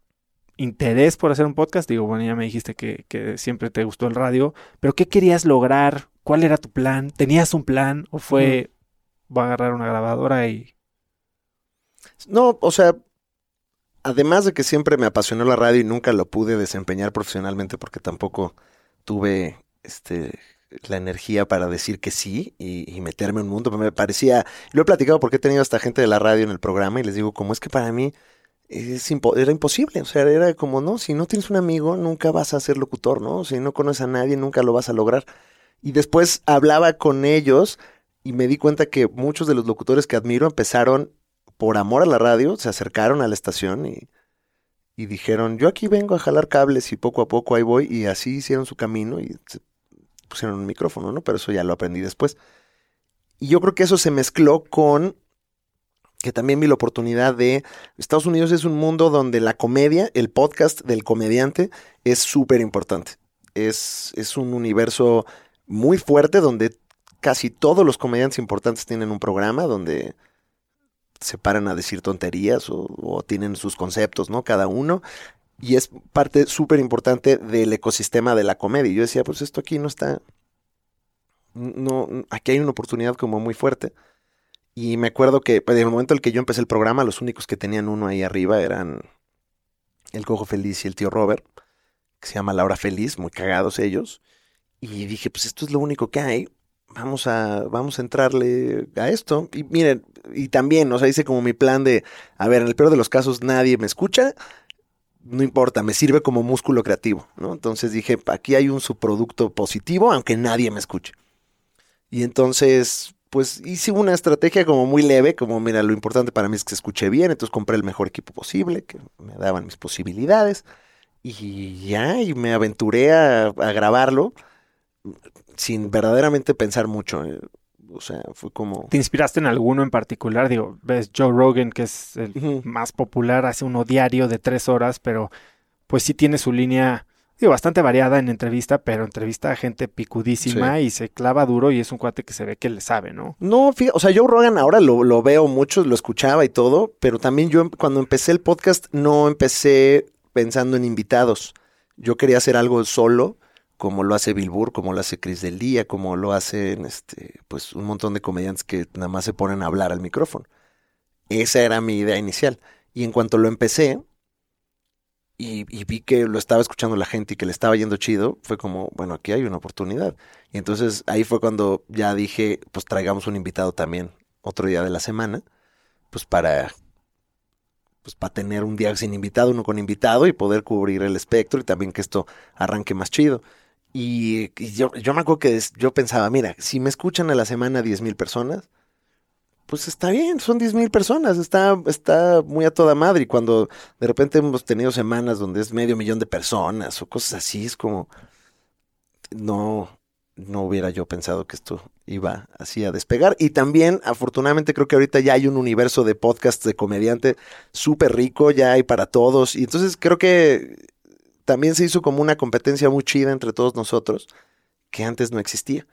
interés por hacer un podcast. Digo, bueno, ya me dijiste que, que siempre te gustó el radio, pero ¿qué querías lograr? ¿Cuál era tu plan? ¿Tenías un plan o fue voy a agarrar una grabadora y
No, o sea, además de que siempre me apasionó la radio y nunca lo pude desempeñar profesionalmente porque tampoco tuve este la energía para decir que sí y, meterme en un mundo. Me parecía, lo he platicado porque he tenido hasta gente de la radio en el programa y les digo, como es que para mí es era imposible. O sea, era como, no, si no tienes un amigo, nunca vas a ser locutor, ¿no? Si no conoces a nadie, nunca lo vas a lograr. Y después hablaba con ellos y me di cuenta que muchos de los locutores que admiro empezaron por amor a la radio, se acercaron a la estación y, dijeron, yo aquí vengo a jalar cables y poco a poco ahí voy y así hicieron su camino y se pusieron un micrófono, ¿no? Pero eso ya lo aprendí después. Y yo creo que eso se mezcló con que también vi la oportunidad de... Estados Unidos es un mundo donde la comedia, el podcast del comediante es súper importante. Es, es un universo muy fuerte donde casi todos los comediantes importantes tienen un programa donde se paran a decir tonterías o, tienen sus conceptos, ¿no? Cada uno. Y es parte súper importante del ecosistema de la comedia. Yo decía, pues esto aquí no está. No, aquí hay una oportunidad como muy fuerte. Y me acuerdo que pues, en el momento en el que yo empecé el programa, los únicos que tenían uno ahí arriba eran el Cojo Feliz y el tío Robert, que se llama La Hora Feliz, muy cagados ellos. Y dije, pues esto es lo único que hay. Vamos a, vamos a entrarle a esto. Y miren, y también, o sea, hice como mi plan de, a ver, en el peor de los casos nadie me escucha, no importa, me sirve como músculo creativo, ¿no? Entonces dije, aquí hay un subproducto positivo, aunque nadie me escuche. Y entonces, pues hice una estrategia como muy leve, como, mira, lo importante para mí es que se escuche bien, entonces compré el mejor equipo posible, que me daban mis posibilidades, y ya, y me aventuré a, a grabarlo sin verdaderamente pensar mucho. eh. O sea, fue como...
te inspiraste en alguno en particular? Digo, ves Joe Rogan, que es el más popular, hace uno diario de tres horas, pero pues sí tiene su línea, digo, bastante variada en entrevista, pero entrevista a gente picudísima y se clava duro y es un cuate que se ve que le sabe, ¿no?
No, fíjate, o sea, Joe Rogan ahora lo, lo veo mucho, lo escuchaba y todo, pero también yo em- cuando empecé el podcast no empecé pensando en invitados. Yo quería hacer algo solo, como lo hace Bill Burr, como lo hace Chris del Día, como lo hacen este, pues un montón de comediantes que nada más se ponen a hablar al micrófono. Esa era mi idea inicial. Y en cuanto lo empecé y, y vi que lo estaba escuchando la gente y que le estaba yendo chido, fue como, bueno, aquí hay una oportunidad. Y entonces ahí fue cuando ya dije, pues traigamos un invitado también otro día de la semana, pues para pues para tener un día sin invitado, uno con invitado y poder cubrir el espectro y también que esto arranque más chido. Y, y yo, yo me acuerdo que yo pensaba, mira, si me escuchan a la semana 10 mil personas, pues está bien, son 10 mil personas, está, está muy a toda madre. Y cuando de repente hemos tenido semanas donde es medio millón de personas o cosas así, es como, no, no hubiera yo pensado que esto iba así a despegar. Y también, afortunadamente, creo que ahorita ya hay un universo de podcasts de comediante súper rico, ya hay para todos. Y entonces creo que también se hizo como una competencia muy chida entre todos nosotros, que antes no existía.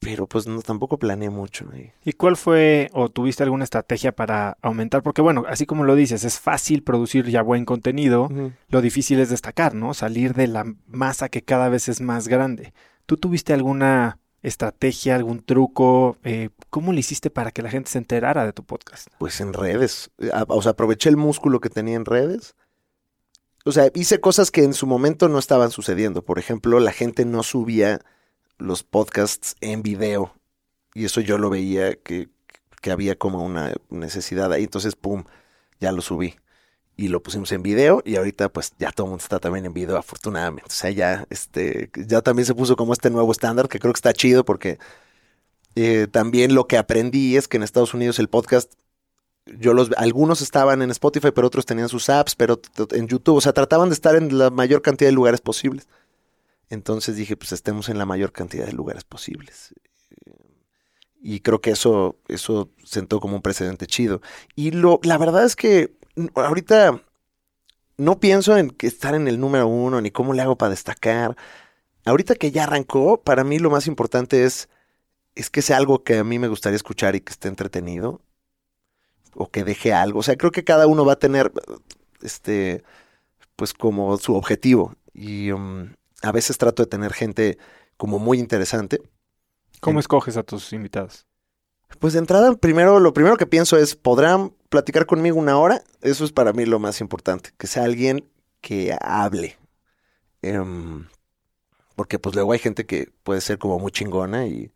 Pero pues no, tampoco planeé mucho.
¿Y cuál fue o tuviste alguna estrategia para aumentar? Porque bueno, así como lo dices, es fácil producir ya buen contenido, lo difícil es destacar, ¿no? Salir de la masa que cada vez es más grande. ¿Tú tuviste alguna estrategia, algún truco? Eh, ¿Cómo le hiciste para que la gente se enterara de tu podcast?
Pues en redes. O sea, aproveché el músculo que tenía en redes. O sea, hice cosas que en su momento no estaban sucediendo. Por ejemplo, la gente no subía los podcasts en video. Y eso yo lo veía que, que había como una necesidad ahí. Entonces, pum, ya lo subí. Y lo pusimos en video y ahorita pues ya todo el mundo está también en video afortunadamente. O sea, ya, este, ya también se puso como este nuevo estándar que creo que está chido porque eh, también lo que aprendí es que en Estados Unidos el podcast yo los, algunos estaban en Spotify, pero otros tenían sus apps, pero en YouTube, o sea, trataban de estar en la mayor cantidad de lugares posibles. Entonces dije, pues estemos en la mayor cantidad de lugares posibles. Y creo que eso, eso sentó como un precedente chido. Y lo, la verdad es que ahorita no pienso en estar en el número uno, ni cómo le hago para destacar. Ahorita que ya arrancó, para mí lo más importante es, es que sea algo que a mí me gustaría escuchar y que esté entretenido. O que deje algo. O sea, creo que cada uno va a tener, este, pues como su objetivo. Y um, a veces trato de tener gente como muy interesante.
¿Cómo escoges a tus invitados?
Pues de entrada, primero, lo primero que pienso es, ¿podrán platicar conmigo una hora? Eso es para mí lo más importante, que sea alguien que hable. Em, porque pues luego hay gente que puede ser como muy chingona y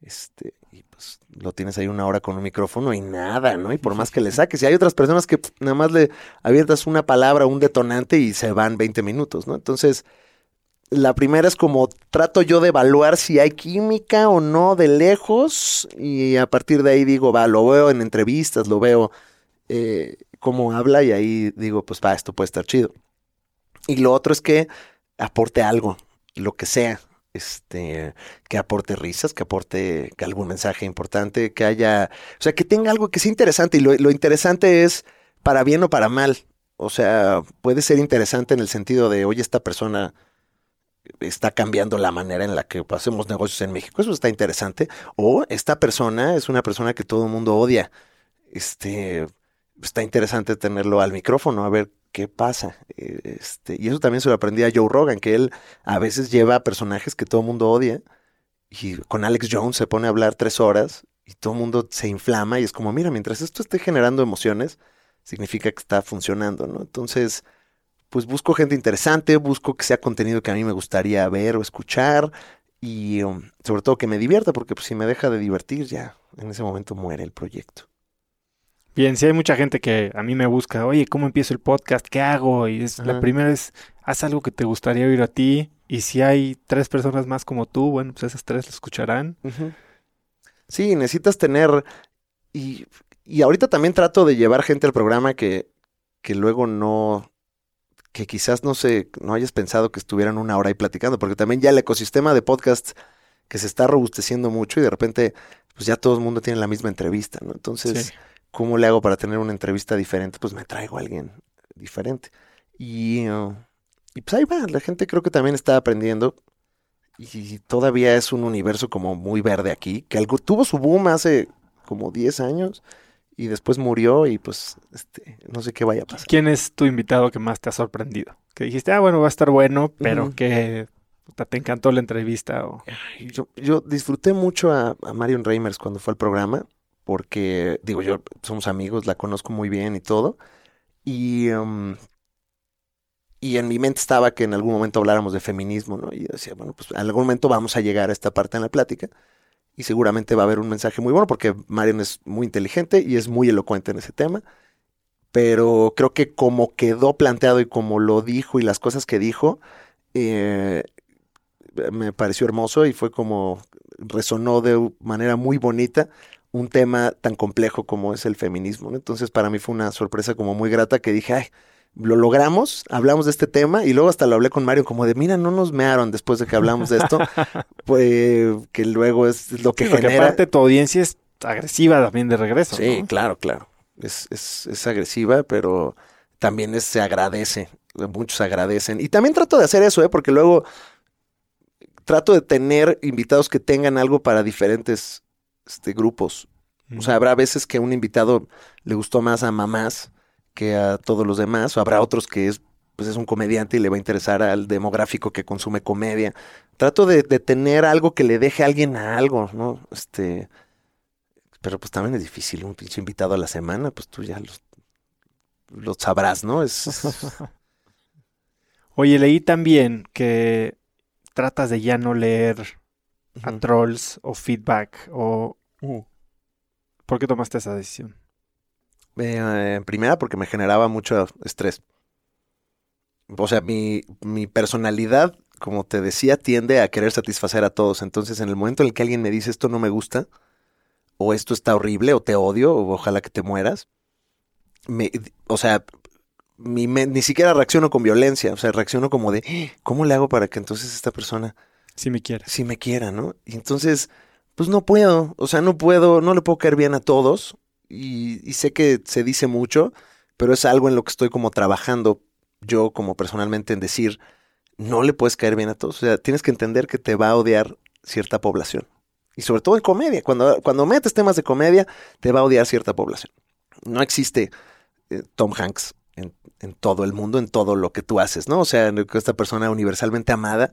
este pues lo tienes ahí una hora con un micrófono y nada, ¿no? Y por más que le saques, y hay otras personas que pf, nada más le abiertas una palabra, un detonante y se van 20 minutos, ¿no? Entonces, la primera es como trato yo de evaluar si hay química o no de lejos y a partir de ahí digo, va, lo veo en entrevistas, lo veo eh, cómo habla y ahí digo, pues va, esto puede estar chido. Y lo otro es que aporte algo, lo que sea, este, que aporte risas, que aporte algún mensaje importante, que haya, o sea, que tenga algo que sea interesante y lo, lo interesante es para bien o para mal. O sea, puede ser interesante en el sentido de, oye, esta persona está cambiando la manera en la que hacemos negocios en México. Eso está interesante. O esta persona es una persona que todo el mundo odia. Este, está interesante tenerlo al micrófono, a ver qué pasa. Eh, Este, y eso también se lo aprendí a Joe Rogan, que él a veces lleva personajes que todo el mundo odia. Y con Alex Jones se pone a hablar tres horas y todo el mundo se inflama y es como, mira, mientras esto esté generando emociones, significa que está funcionando, ¿no? Entonces, pues busco gente interesante, busco que sea contenido que a mí me gustaría ver o escuchar y um, sobre todo que me divierta, porque pues, si me deja de divertir, ya en ese momento muere el proyecto.
Bien, si hay mucha gente que a mí me busca, oye, ¿cómo empiezo el podcast? ¿Qué hago? Y es, la primera es, haz algo que te gustaría oír a ti. Y si hay tres personas más como tú, bueno, pues esas tres lo escucharán.
Sí, necesitas tener y, y ahorita también trato de llevar gente al programa que, que luego no, que quizás no se, no hayas pensado que estuvieran una hora ahí platicando, porque también ya el ecosistema de podcast que se está robusteciendo mucho y de repente, pues ya todo el mundo tiene la misma entrevista, ¿no? Entonces,
Sí.
¿Cómo le hago para tener una entrevista diferente? Pues me traigo a alguien diferente. Y, uh, y pues ahí va, la gente creo que también está aprendiendo. Y todavía es un universo como muy verde aquí, que algo, tuvo su boom hace como 10 años y después murió y pues este, no sé qué vaya a pasar.
¿Quién es tu invitado que más te ha sorprendido? Que dijiste, ah, bueno, va a estar bueno, pero que te encantó la entrevista. O...
Yo, yo disfruté mucho a, a Marion Reimers cuando fue al programa, porque, digo, yo somos amigos, la conozco muy bien y todo. Y, um, y en mi mente estaba que en algún momento habláramos de feminismo, ¿no? Y yo decía, bueno, pues en algún momento vamos a llegar a esta parte en la plática. Y seguramente va a haber un mensaje muy bueno, porque Marion es muy inteligente y es muy elocuente en ese tema. Pero creo que como quedó planteado y como lo dijo y las cosas que dijo, eh, me pareció hermoso y fue como resonó de manera muy bonita un tema tan complejo como es el feminismo. ¿no? Entonces para mí fue una sorpresa como muy grata que dije, ay, lo logramos, hablamos de este tema y luego hasta lo hablé con Mario como de, mira, no nos mearon después de que hablamos de esto, <laughs> pues que luego es lo que
Sí, porque
genera...
aparte tu audiencia es agresiva también de regreso.
Sí,
¿no?
claro, claro. Es, es, es agresiva, pero también es- se agradece. Muchos agradecen. Y también trato de hacer eso, ¿eh? Porque luego trato de tener invitados que tengan algo para diferentes este, grupos. O sea, habrá veces que un invitado le gustó más a mamás que a todos los demás, o habrá otros que es, pues es un comediante y le va a interesar al demográfico que consume comedia. Trato de, de tener algo que le deje a alguien a algo, ¿no? Este, pero pues también es difícil, un pinche invitado a la semana, pues tú ya los, los sabrás, ¿no? Es, <laughs>
Oye, leí también que tratas de ya no leer a trolls o feedback o... ¿Por qué tomaste esa decisión?
Eh, en primera, porque me generaba mucho estrés. O sea, mi, mi personalidad, como te decía, tiende a querer satisfacer a todos. Entonces, en el momento en el que alguien me dice esto no me gusta, o esto está horrible, o te odio, o ojalá que te mueras, me, o sea, mi men- ni siquiera reacciono con violencia, o sea, reacciono como de, "Ah, ¿cómo le hago para que entonces esta persona
Si me quieres.
sí me quiera, ¿no? Y entonces, pues no puedo, o sea, no puedo, no le puedo caer bien a todos y, y sé que se dice mucho, pero es algo en lo que estoy como trabajando yo como personalmente en decir, no le puedes caer bien a todos, o sea, tienes que entender que te va a odiar cierta población. Y sobre todo en comedia, cuando, cuando metes temas de comedia, te va a odiar cierta población. No existe eh, Tom Hanks en, en todo el mundo, en todo lo que tú haces, ¿no? O sea, esta persona universalmente amada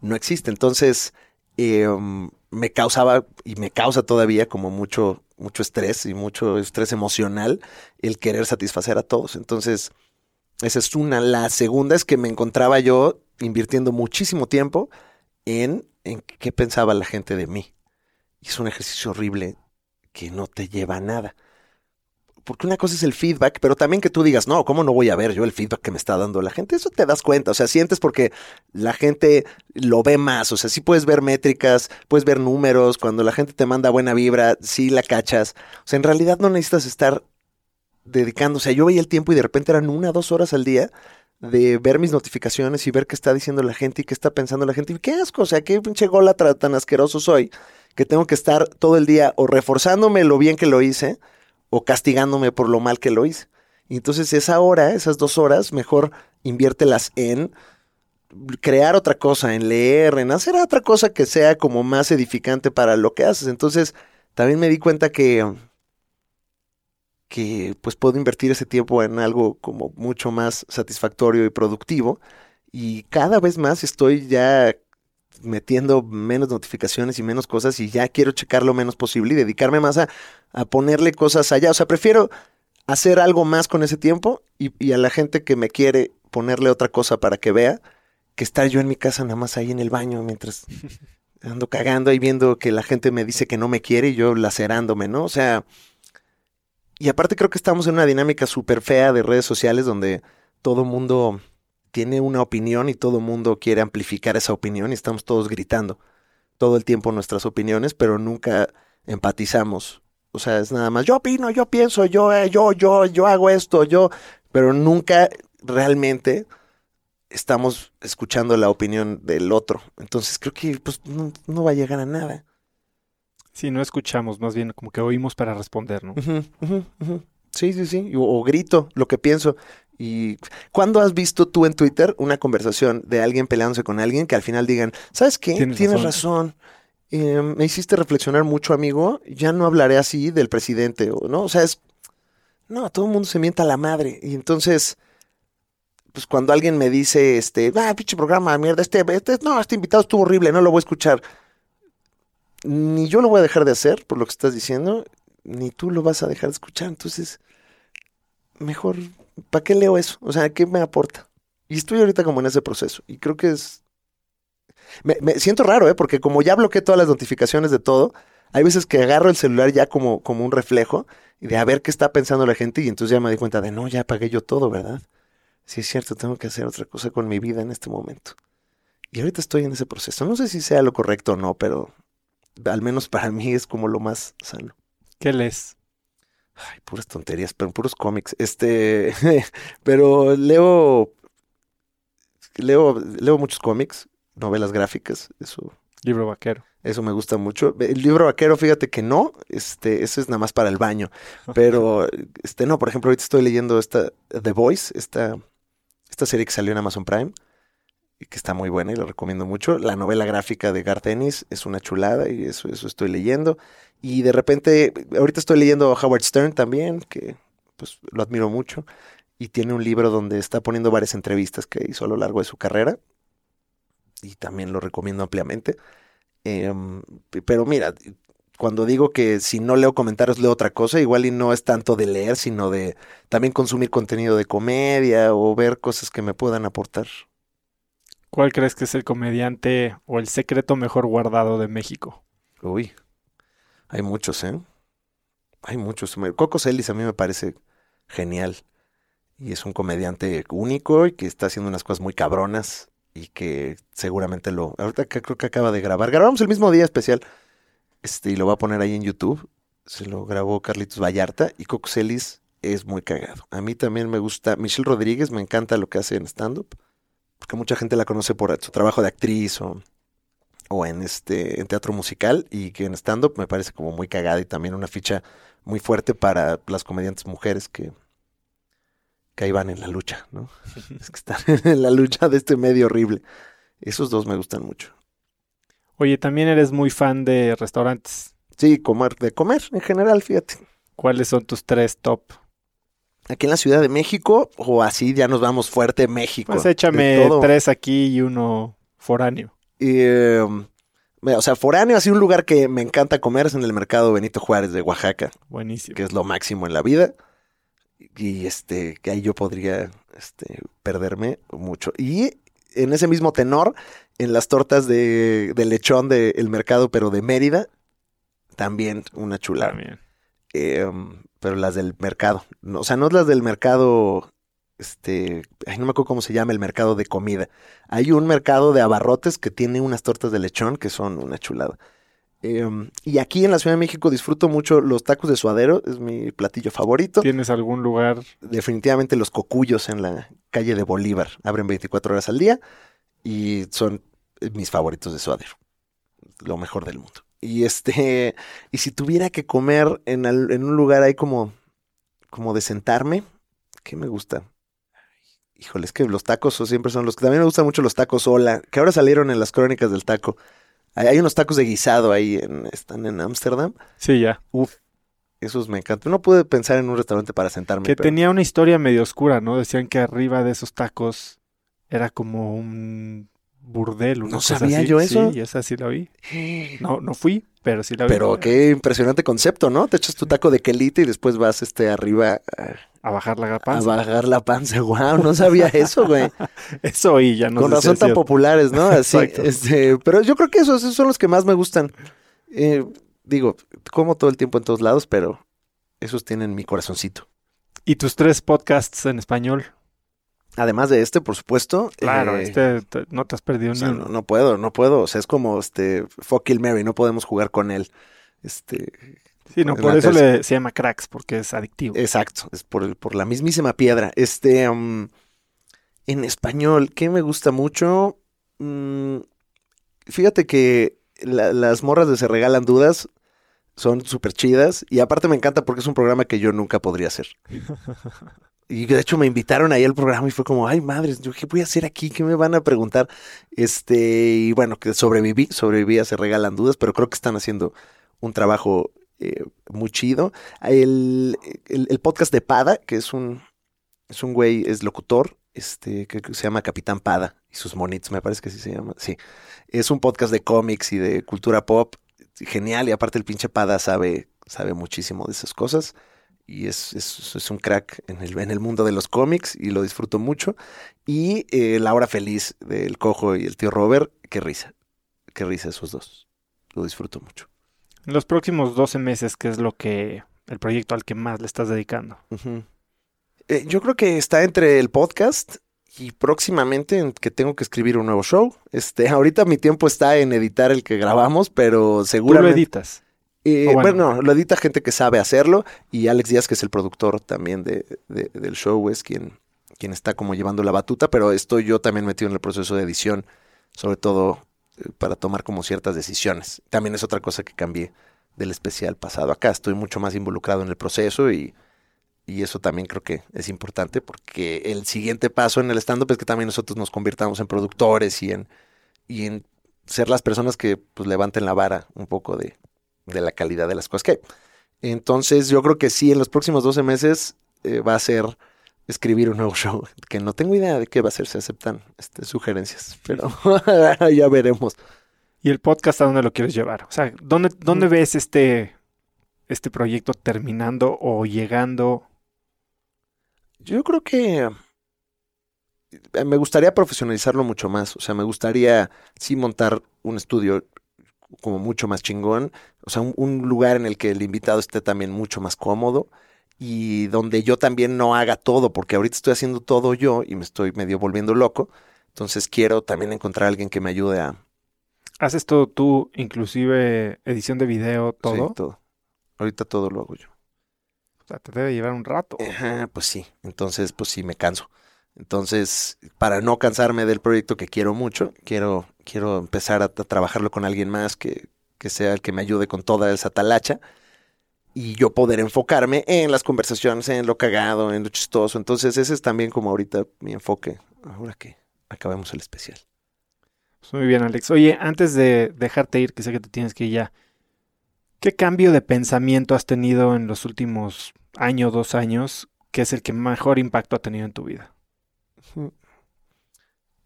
no existe. Entonces, um, me causaba y me causa todavía como mucho, mucho estrés y mucho estrés emocional el querer satisfacer a todos. Entonces, esa es una. La segunda es que me encontraba yo invirtiendo muchísimo tiempo en, en qué pensaba la gente de mí. Y es un ejercicio horrible que no te lleva a nada. Porque una cosa es el feedback, pero también que tú digas, no, ¿cómo no voy a ver yo el feedback que me está dando la gente? Eso te das cuenta, o sea, sientes porque la gente lo ve más, o sea, sí puedes ver métricas, puedes ver números, cuando la gente te manda buena vibra, sí la cachas. O sea, en realidad no necesitas estar dedicando, o sea, yo veía el tiempo y de repente eran una, dos horas al día de ver mis notificaciones y ver qué está diciendo la gente y qué está pensando la gente. Y qué asco, o sea, qué pinche golatra tan asqueroso soy que tengo que estar todo el día o reforzándome lo bien que lo hice o castigándome por lo mal que lo hice. Y entonces esa hora, esas dos horas, mejor inviértelas en crear otra cosa, en leer, en hacer otra cosa que sea como más edificante para lo que haces. Entonces también me di cuenta que que pues puedo invertir ese tiempo en algo como mucho más satisfactorio y productivo y cada vez más estoy ya metiendo menos notificaciones y menos cosas y ya quiero checar lo menos posible y dedicarme más a, a ponerle cosas allá. O sea, prefiero hacer algo más con ese tiempo y, y, a la gente que me quiere ponerle otra cosa para que vea que estar yo en mi casa nada más ahí en el baño mientras <laughs> ando cagando y viendo que la gente me dice que no me quiere y yo lacerándome, ¿no? O sea, y aparte creo que estamos en una dinámica súper fea de redes sociales donde todo mundo tiene una opinión y todo el mundo quiere amplificar esa opinión y estamos todos gritando todo el tiempo nuestras opiniones, pero nunca empatizamos. O sea, es nada más, yo opino, yo pienso, yo, eh, yo, yo, yo hago esto, yo, pero nunca realmente estamos escuchando la opinión del otro. Entonces creo que pues no, no va a llegar a nada.
Sí, no escuchamos, más bien como que oímos para responder, ¿no?
Uh -huh, uh -huh, uh -huh. Sí, sí, sí. O, o, grito lo que pienso. ¿Y cuándo has visto tú en Twitter una conversación de alguien peleándose con alguien que al final digan, ¿sabes qué?
Tienes,
Tienes
razón.
razón. Eh, me hiciste reflexionar mucho, amigo. Ya no hablaré así del presidente, ¿no? O sea, es. No, todo el mundo se mienta a la madre. Y entonces, pues cuando alguien me dice, este, ah, pinche programa, mierda, este, este, no, este invitado estuvo horrible, no lo voy a escuchar. Ni yo lo voy a dejar de hacer por lo que estás diciendo, ni tú lo vas a dejar de escuchar. Entonces, mejor, ¿para qué leo eso? O sea, ¿qué me aporta? Y estoy ahorita como en ese proceso. Y creo que es. Me, siento raro, ¿eh? Porque como ya bloqueé todas las notificaciones de todo, hay veces que agarro el celular ya como, como un reflejo y de a ver qué está pensando la gente. Y entonces ya me di cuenta de no, ya apagué yo todo, ¿verdad? Sí, es cierto, tengo que hacer otra cosa con mi vida en este momento. Y ahorita estoy en ese proceso. No sé si sea lo correcto o no, pero al menos para mí es como lo más sano.
¿Qué lees?
Ay, puras tonterías, pero puros cómics. Este, <laughs> pero leo, leo, leo muchos cómics, novelas gráficas, eso.
Libro vaquero.
Eso me gusta mucho. El libro vaquero, fíjate que no, este, eso es nada más para el baño. Pero, este, no, por ejemplo, ahorita estoy leyendo esta The Voice, esta, esta serie que salió en Amazon Prime que está muy buena y la recomiendo mucho. La novela gráfica de Garth Ennis es una chulada y eso, eso estoy leyendo. Y de repente, ahorita estoy leyendo Howard Stern también, que pues lo admiro mucho. Y tiene un libro donde está poniendo varias entrevistas que hizo a lo largo de su carrera. Y también lo recomiendo ampliamente. Eh, pero mira, cuando digo que si no leo comentarios leo otra cosa, igual y no es tanto de leer, sino de también consumir contenido de comedia o ver cosas que me puedan aportar.
¿Cuál crees que es el comediante o el secreto mejor guardado de México?
Uy, hay muchos, ¿eh? Hay muchos. Coco Celis a mí me parece genial. Y es un comediante único y que está haciendo unas cosas muy cabronas y que seguramente lo... Ahorita creo que acaba de grabar. Grabamos el mismo día especial este, y lo va a poner ahí en YouTube. Se lo grabó Carlitos Vallarta y Coco Celis es muy cagado. A mí también me gusta, Michelle Rodríguez, me encanta lo que hace en stand-up, porque mucha gente la conoce por su trabajo de actriz o, o en, este, en teatro musical y que en stand-up me parece como muy cagada y también una ficha muy fuerte para las comediantes mujeres que, que ahí van en la lucha, ¿no? <laughs> es que están <laughs> en la lucha de este medio horrible. Esos dos me gustan mucho.
Oye, también eres muy fan de restaurantes.
Sí, comer, de comer en general, fíjate.
¿Cuáles son tus tres top?
Aquí en la Ciudad de México, o así ya nos vamos fuerte México.
Pues échame tres aquí y uno foráneo.
Eh, o sea, foráneo, así un lugar que me encanta comer es en el mercado Benito Juárez de Oaxaca.
Buenísimo.
Que es lo máximo en la vida. Y este, que ahí yo podría este, perderme mucho. Y en ese mismo tenor, en las tortas de, lechón del mercado, pero de Mérida, también una chula.
También.
Em, pero las del mercado. o sea, no las del mercado, este, ay, no me acuerdo cómo se llama el mercado de comida. Hay un mercado de abarrotes que tiene unas tortas de lechón que son una chulada. Em, y aquí en la Ciudad de México disfruto mucho los tacos de suadero, es mi platillo favorito.
¿Tienes algún lugar?
Definitivamente los cocuyos en la calle de Bolívar. Abren 24 horas al día y son mis favoritos de suadero. Lo mejor del mundo. Y este, <laughs> y si tuviera que comer en, en un lugar ahí como, como de sentarme, ¿qué me gusta? Híjole, es que los tacos siempre son los que también me gustan mucho los tacos hola, que ahora salieron en las crónicas del taco. Hay, unos tacos de guisado ahí, en, están en Ámsterdam.
Sí, ya.
Uf, esos me encantan. No pude pensar en un restaurante para sentarme.
Que tenía una historia medio oscura, ¿no? Decían que arriba de esos tacos era como un burdel. Una
no sabía yo eso.
Sí, esa sí la vi. No, no fui, pero sí la vi.
Pero qué impresionante concepto, ¿no? Te echas tu taco de quelite y después vas este arriba
a, bajar la panza.
A bajar la panza, wow, no sabía eso, güey. <laughs>
eso y ya no
Con razón tan populares, ¿no? <laughs> Así, este, pero yo creo que esos, esos, son los que más me gustan. Eh, digo, como todo el tiempo en todos lados, pero esos tienen mi corazoncito.
¿Y tus tres podcasts en español?
Además de este, por supuesto.
Claro, eh, este no te has perdido ni
no, no, puedo, no puedo. O sea, es como este Fuck Kill Mary, no podemos jugar con él. Este.
Sí, no, por eso le, se llama cracks, porque es adictivo.
Exacto, es por, el, por la mismísima piedra. Este, um, en español, ¿qué me gusta mucho? Mm, fíjate que las morras de Se Regalan Dudas son súper chidas y aparte me encanta porque es un programa que yo nunca podría hacer. <laughs> Y de hecho me invitaron ahí al programa y fue como, ay madres, yo qué voy a hacer aquí, qué me van a preguntar. Este, y bueno, que sobreviví, sobreviví a Se Regalan Dudas, pero creo que están haciendo un trabajo eh, muy chido. El, el, podcast de Pada, que es un, es un güey, es locutor, este, que, se llama Capitán Pada y sus monitos, me parece que así se llama. Sí, es un podcast de cómics y de cultura pop, genial, y aparte el pinche Pada sabe, sabe muchísimo de esas cosas y es, es, un crack en el, en el, mundo de los cómics y lo disfruto mucho. Y eh, La Hora Feliz del Cojo y el tío Robert, qué risa, qué risa esos dos. Lo disfruto mucho.
En los próximos 12 meses, ¿qué es lo que, el proyecto al que más le estás dedicando?
Eh, yo creo que está entre el podcast y próximamente en que tengo que escribir un nuevo show. Este, <laughs> ahorita mi tiempo está en editar el que grabamos, pero seguramente...
¿Tú lo editas?
Eh, bueno. lo edita gente que sabe hacerlo y Alex Díaz, que es el productor también de, del show, es quien, quien está como llevando la batuta, pero estoy yo también metido en el proceso de edición, sobre todo eh, para tomar como ciertas decisiones. También es otra cosa que cambié del especial pasado acá. Estoy mucho más involucrado en el proceso y, y eso también creo que es importante porque el siguiente paso en el stand-up es que también nosotros nos convirtamos en productores y en, y en ser las personas que pues levanten la vara un poco de, de la calidad de las cosas que hay. Entonces yo creo que sí, en los próximos 12 meses eh, va a ser escribir un nuevo <laughs> show, que no tengo idea de qué va a ser, se aceptan este, sugerencias, pero <laughs> ya veremos.
¿Y el podcast a dónde lo quieres llevar? O sea, ¿dónde, dónde mm. ves este, este proyecto terminando o llegando?
Yo creo que eh, me gustaría profesionalizarlo mucho más, o sea, me gustaría sí montar un estudio como mucho más chingón, o sea, un, lugar en el que el invitado esté también mucho más cómodo y donde yo también no haga todo, porque ahorita estoy haciendo todo yo y me estoy medio volviendo loco, entonces quiero también encontrar a alguien que me ayude a...
¿Haces todo tú, inclusive edición de video, todo?
Sí, todo. Ahorita todo lo hago yo.
O sea, te debe llevar un rato.
Ajá, pues sí. Entonces, pues sí, me canso. Entonces, para no cansarme del proyecto que quiero mucho, quiero, quiero empezar a, a trabajarlo con alguien más que, que sea el que me ayude con toda esa talacha y yo poder enfocarme en las conversaciones, en lo cagado, en lo chistoso. Entonces, ese es también como ahorita mi enfoque, ahora que acabemos el especial.
Pues muy bien, Alex. Oye, antes de dejarte ir, que sé que te tienes que ir ya, ¿qué cambio de pensamiento has tenido en los últimos año, dos años, que es el que mejor impacto ha tenido en tu vida?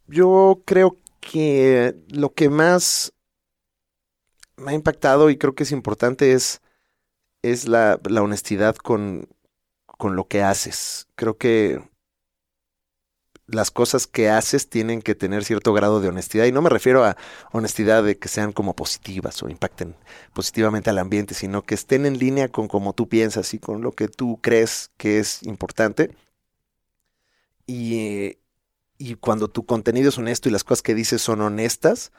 Yo creo que lo que más me ha impactado y creo que es importante es, es la, la honestidad con, con lo que haces. Creo que las cosas que haces tienen que tener cierto grado de honestidad. Y no me refiero a honestidad de que sean como positivas o impacten positivamente al ambiente, sino que estén en línea con cómo tú piensas y con lo que tú crees que es importante. Y, y cuando tu contenido es honesto y las cosas que dices son honestas,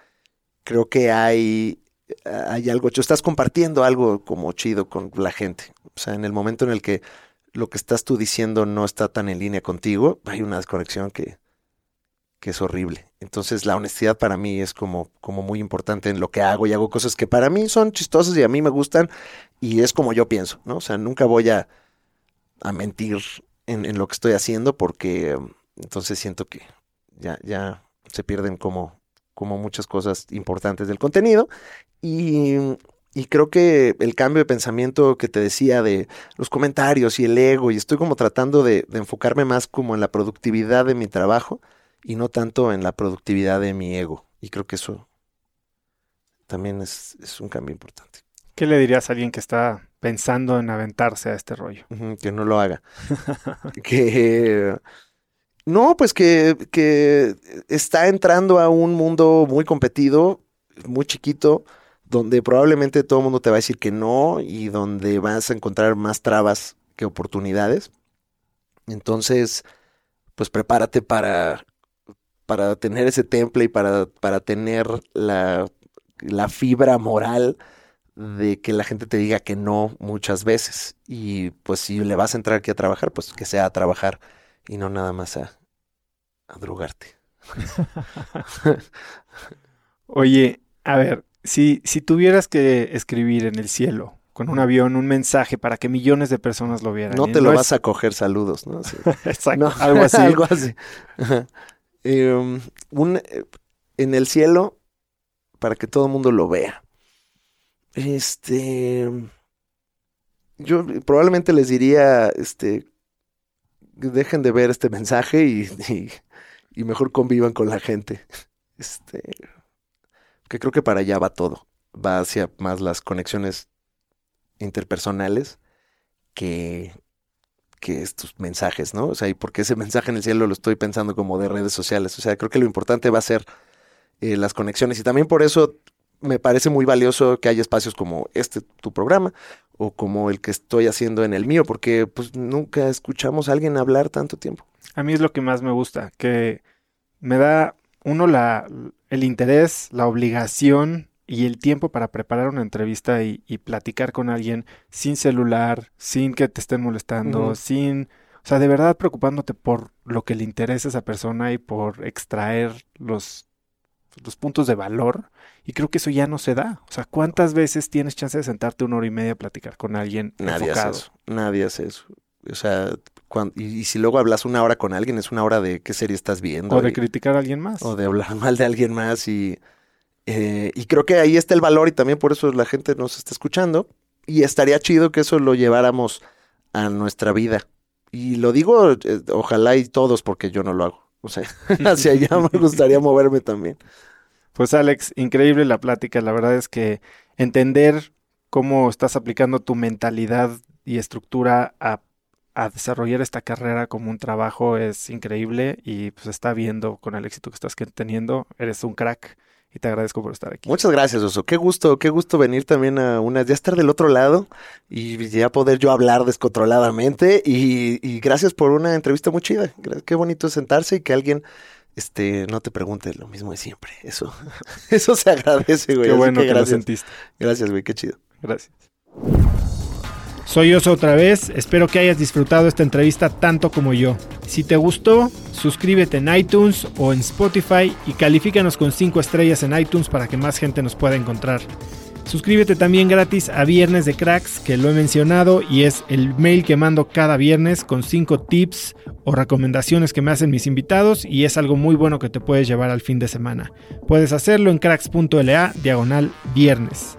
creo que hay, hay algo, tú estás compartiendo algo como chido con la gente. O sea, en el momento en el que lo que estás tú diciendo no está tan en línea contigo, hay una desconexión que, que es horrible. Entonces la honestidad para mí es como, como muy importante en lo que hago y hago cosas que para mí son chistosas y a mí me gustan y es como yo pienso, ¿no? O sea, nunca voy a, a mentir en, en, lo que estoy haciendo porque um, entonces siento que ya, ya se pierden como, como muchas cosas importantes del contenido y y creo que el cambio de pensamiento que te decía de los comentarios y el ego, y estoy como tratando de, de, enfocarme más como en la productividad de mi trabajo y no tanto en la productividad de mi ego. Y creo que eso también es, es un cambio importante.
¿Qué le dirías a alguien que está pensando en aventarse a este rollo?
Uh -huh, que no lo haga. <laughs> que... No, pues que, que está entrando a un mundo muy competido, muy chiquito, donde probablemente todo el mundo te va a decir que no y donde vas a encontrar más trabas que oportunidades. Entonces, pues prepárate para, para tener ese temple y para, para tener la, la fibra moral de que la gente te diga que no muchas veces. Y pues si le vas a entrar aquí a trabajar, pues que sea a trabajar y no nada más a, a drogarte. <laughs>
Oye, a ver, si, si tuvieras que escribir en el cielo con un avión un mensaje para que millones de personas lo vieran.
No te lo no vas es... a coger saludos, ¿no? Sí. <laughs>
Exacto,
no,
algo <laughs> así.
algo así. eh, un, en el cielo, para que todo el mundo lo vea. Este. Yo probablemente les diría, este, dejen de ver este mensaje y, y, mejor convivan con la gente. Este, que creo que para allá va todo. Va hacia más las conexiones interpersonales que, que estos mensajes, ¿no? O sea, y porque ese mensaje en el cielo lo estoy pensando como de redes sociales. O sea, creo que lo importante va a ser eh, las conexiones. Y también por eso me parece muy valioso que haya espacios como este, tu programa, o como el que estoy haciendo en el mío, porque pues nunca escuchamos a alguien hablar tanto tiempo.
A mí es lo que más me gusta, que me da uno la, el interés, la obligación y el tiempo para preparar una entrevista y, y, platicar con alguien sin celular, sin que te estén molestando, uh -huh. sin, o sea, de verdad preocupándote por lo que le interesa a esa persona y por extraer los, los puntos de valor. Y creo que eso ya no se da. O sea, ¿cuántas veces tienes chance de sentarte una hora y media a platicar con alguien
Nadie
enfocado?
hace eso. Nadie hace eso. O sea, cuando, y, y, si luego hablas una hora con alguien, es una hora de qué serie estás viendo.
O de
y,
criticar a alguien más.
O de hablar <laughs> mal de alguien más. Y, eh, y creo que ahí está el valor y también por eso la gente nos está escuchando. Y estaría chido que eso lo lleváramos a nuestra vida. Y lo digo, eh, ojalá y todos, porque yo no lo hago. O sea, <laughs> hacia allá me gustaría moverme también.
Pues Alex, increíble la plática. La verdad es que entender cómo estás aplicando tu mentalidad y estructura a a desarrollar esta carrera como un trabajo es increíble y pues está viendo con el éxito que estás teniendo. Eres un crack y te agradezco por estar aquí.
Muchas gracias, Oso. Qué gusto, qué gusto venir también a una, ya estar del otro lado y ya poder yo hablar descontroladamente y, y gracias por una entrevista muy chida. Qué bonito sentarse y que alguien este, no te pregunte lo mismo de siempre. Eso, <laughs> eso se agradece, güey.
Qué bueno
que,
que
gracias.
lo sentiste.
Gracias, güey, qué chido.
Gracias. Soy Oso otra vez, espero que hayas disfrutado esta entrevista tanto como yo. Si te gustó, suscríbete en iTunes o en Spotify y califícanos con 5 estrellas en iTunes para que más gente nos pueda encontrar. Suscríbete también gratis a Viernes de Cracks, que lo he mencionado y es el mail que mando cada viernes con 5 tips o recomendaciones que me hacen mis invitados y es algo muy bueno que te puedes llevar al fin de semana. Puedes hacerlo en cracks.la diagonal viernes.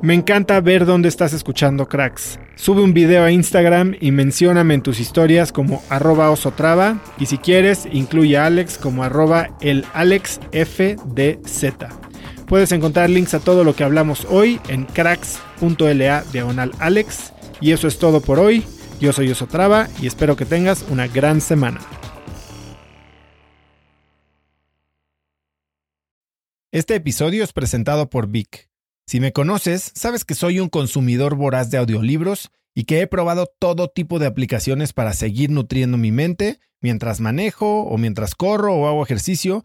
Me encanta ver dónde estás escuchando cracks. Sube un video a Instagram y mencióname en tus historias como arroba osotrava y si quieres incluye a Alex como arroba el AlexFDZ. Puedes encontrar links a todo lo que hablamos hoy en cracks.la diagonal Alex. Y eso es todo por hoy. Yo soy Osotrava y espero que tengas una gran semana. Este episodio es presentado por Vic. Si me conoces, sabes que soy un consumidor voraz de audiolibros y que he probado todo tipo de aplicaciones para seguir nutriendo mi mente mientras manejo o mientras corro o hago ejercicio,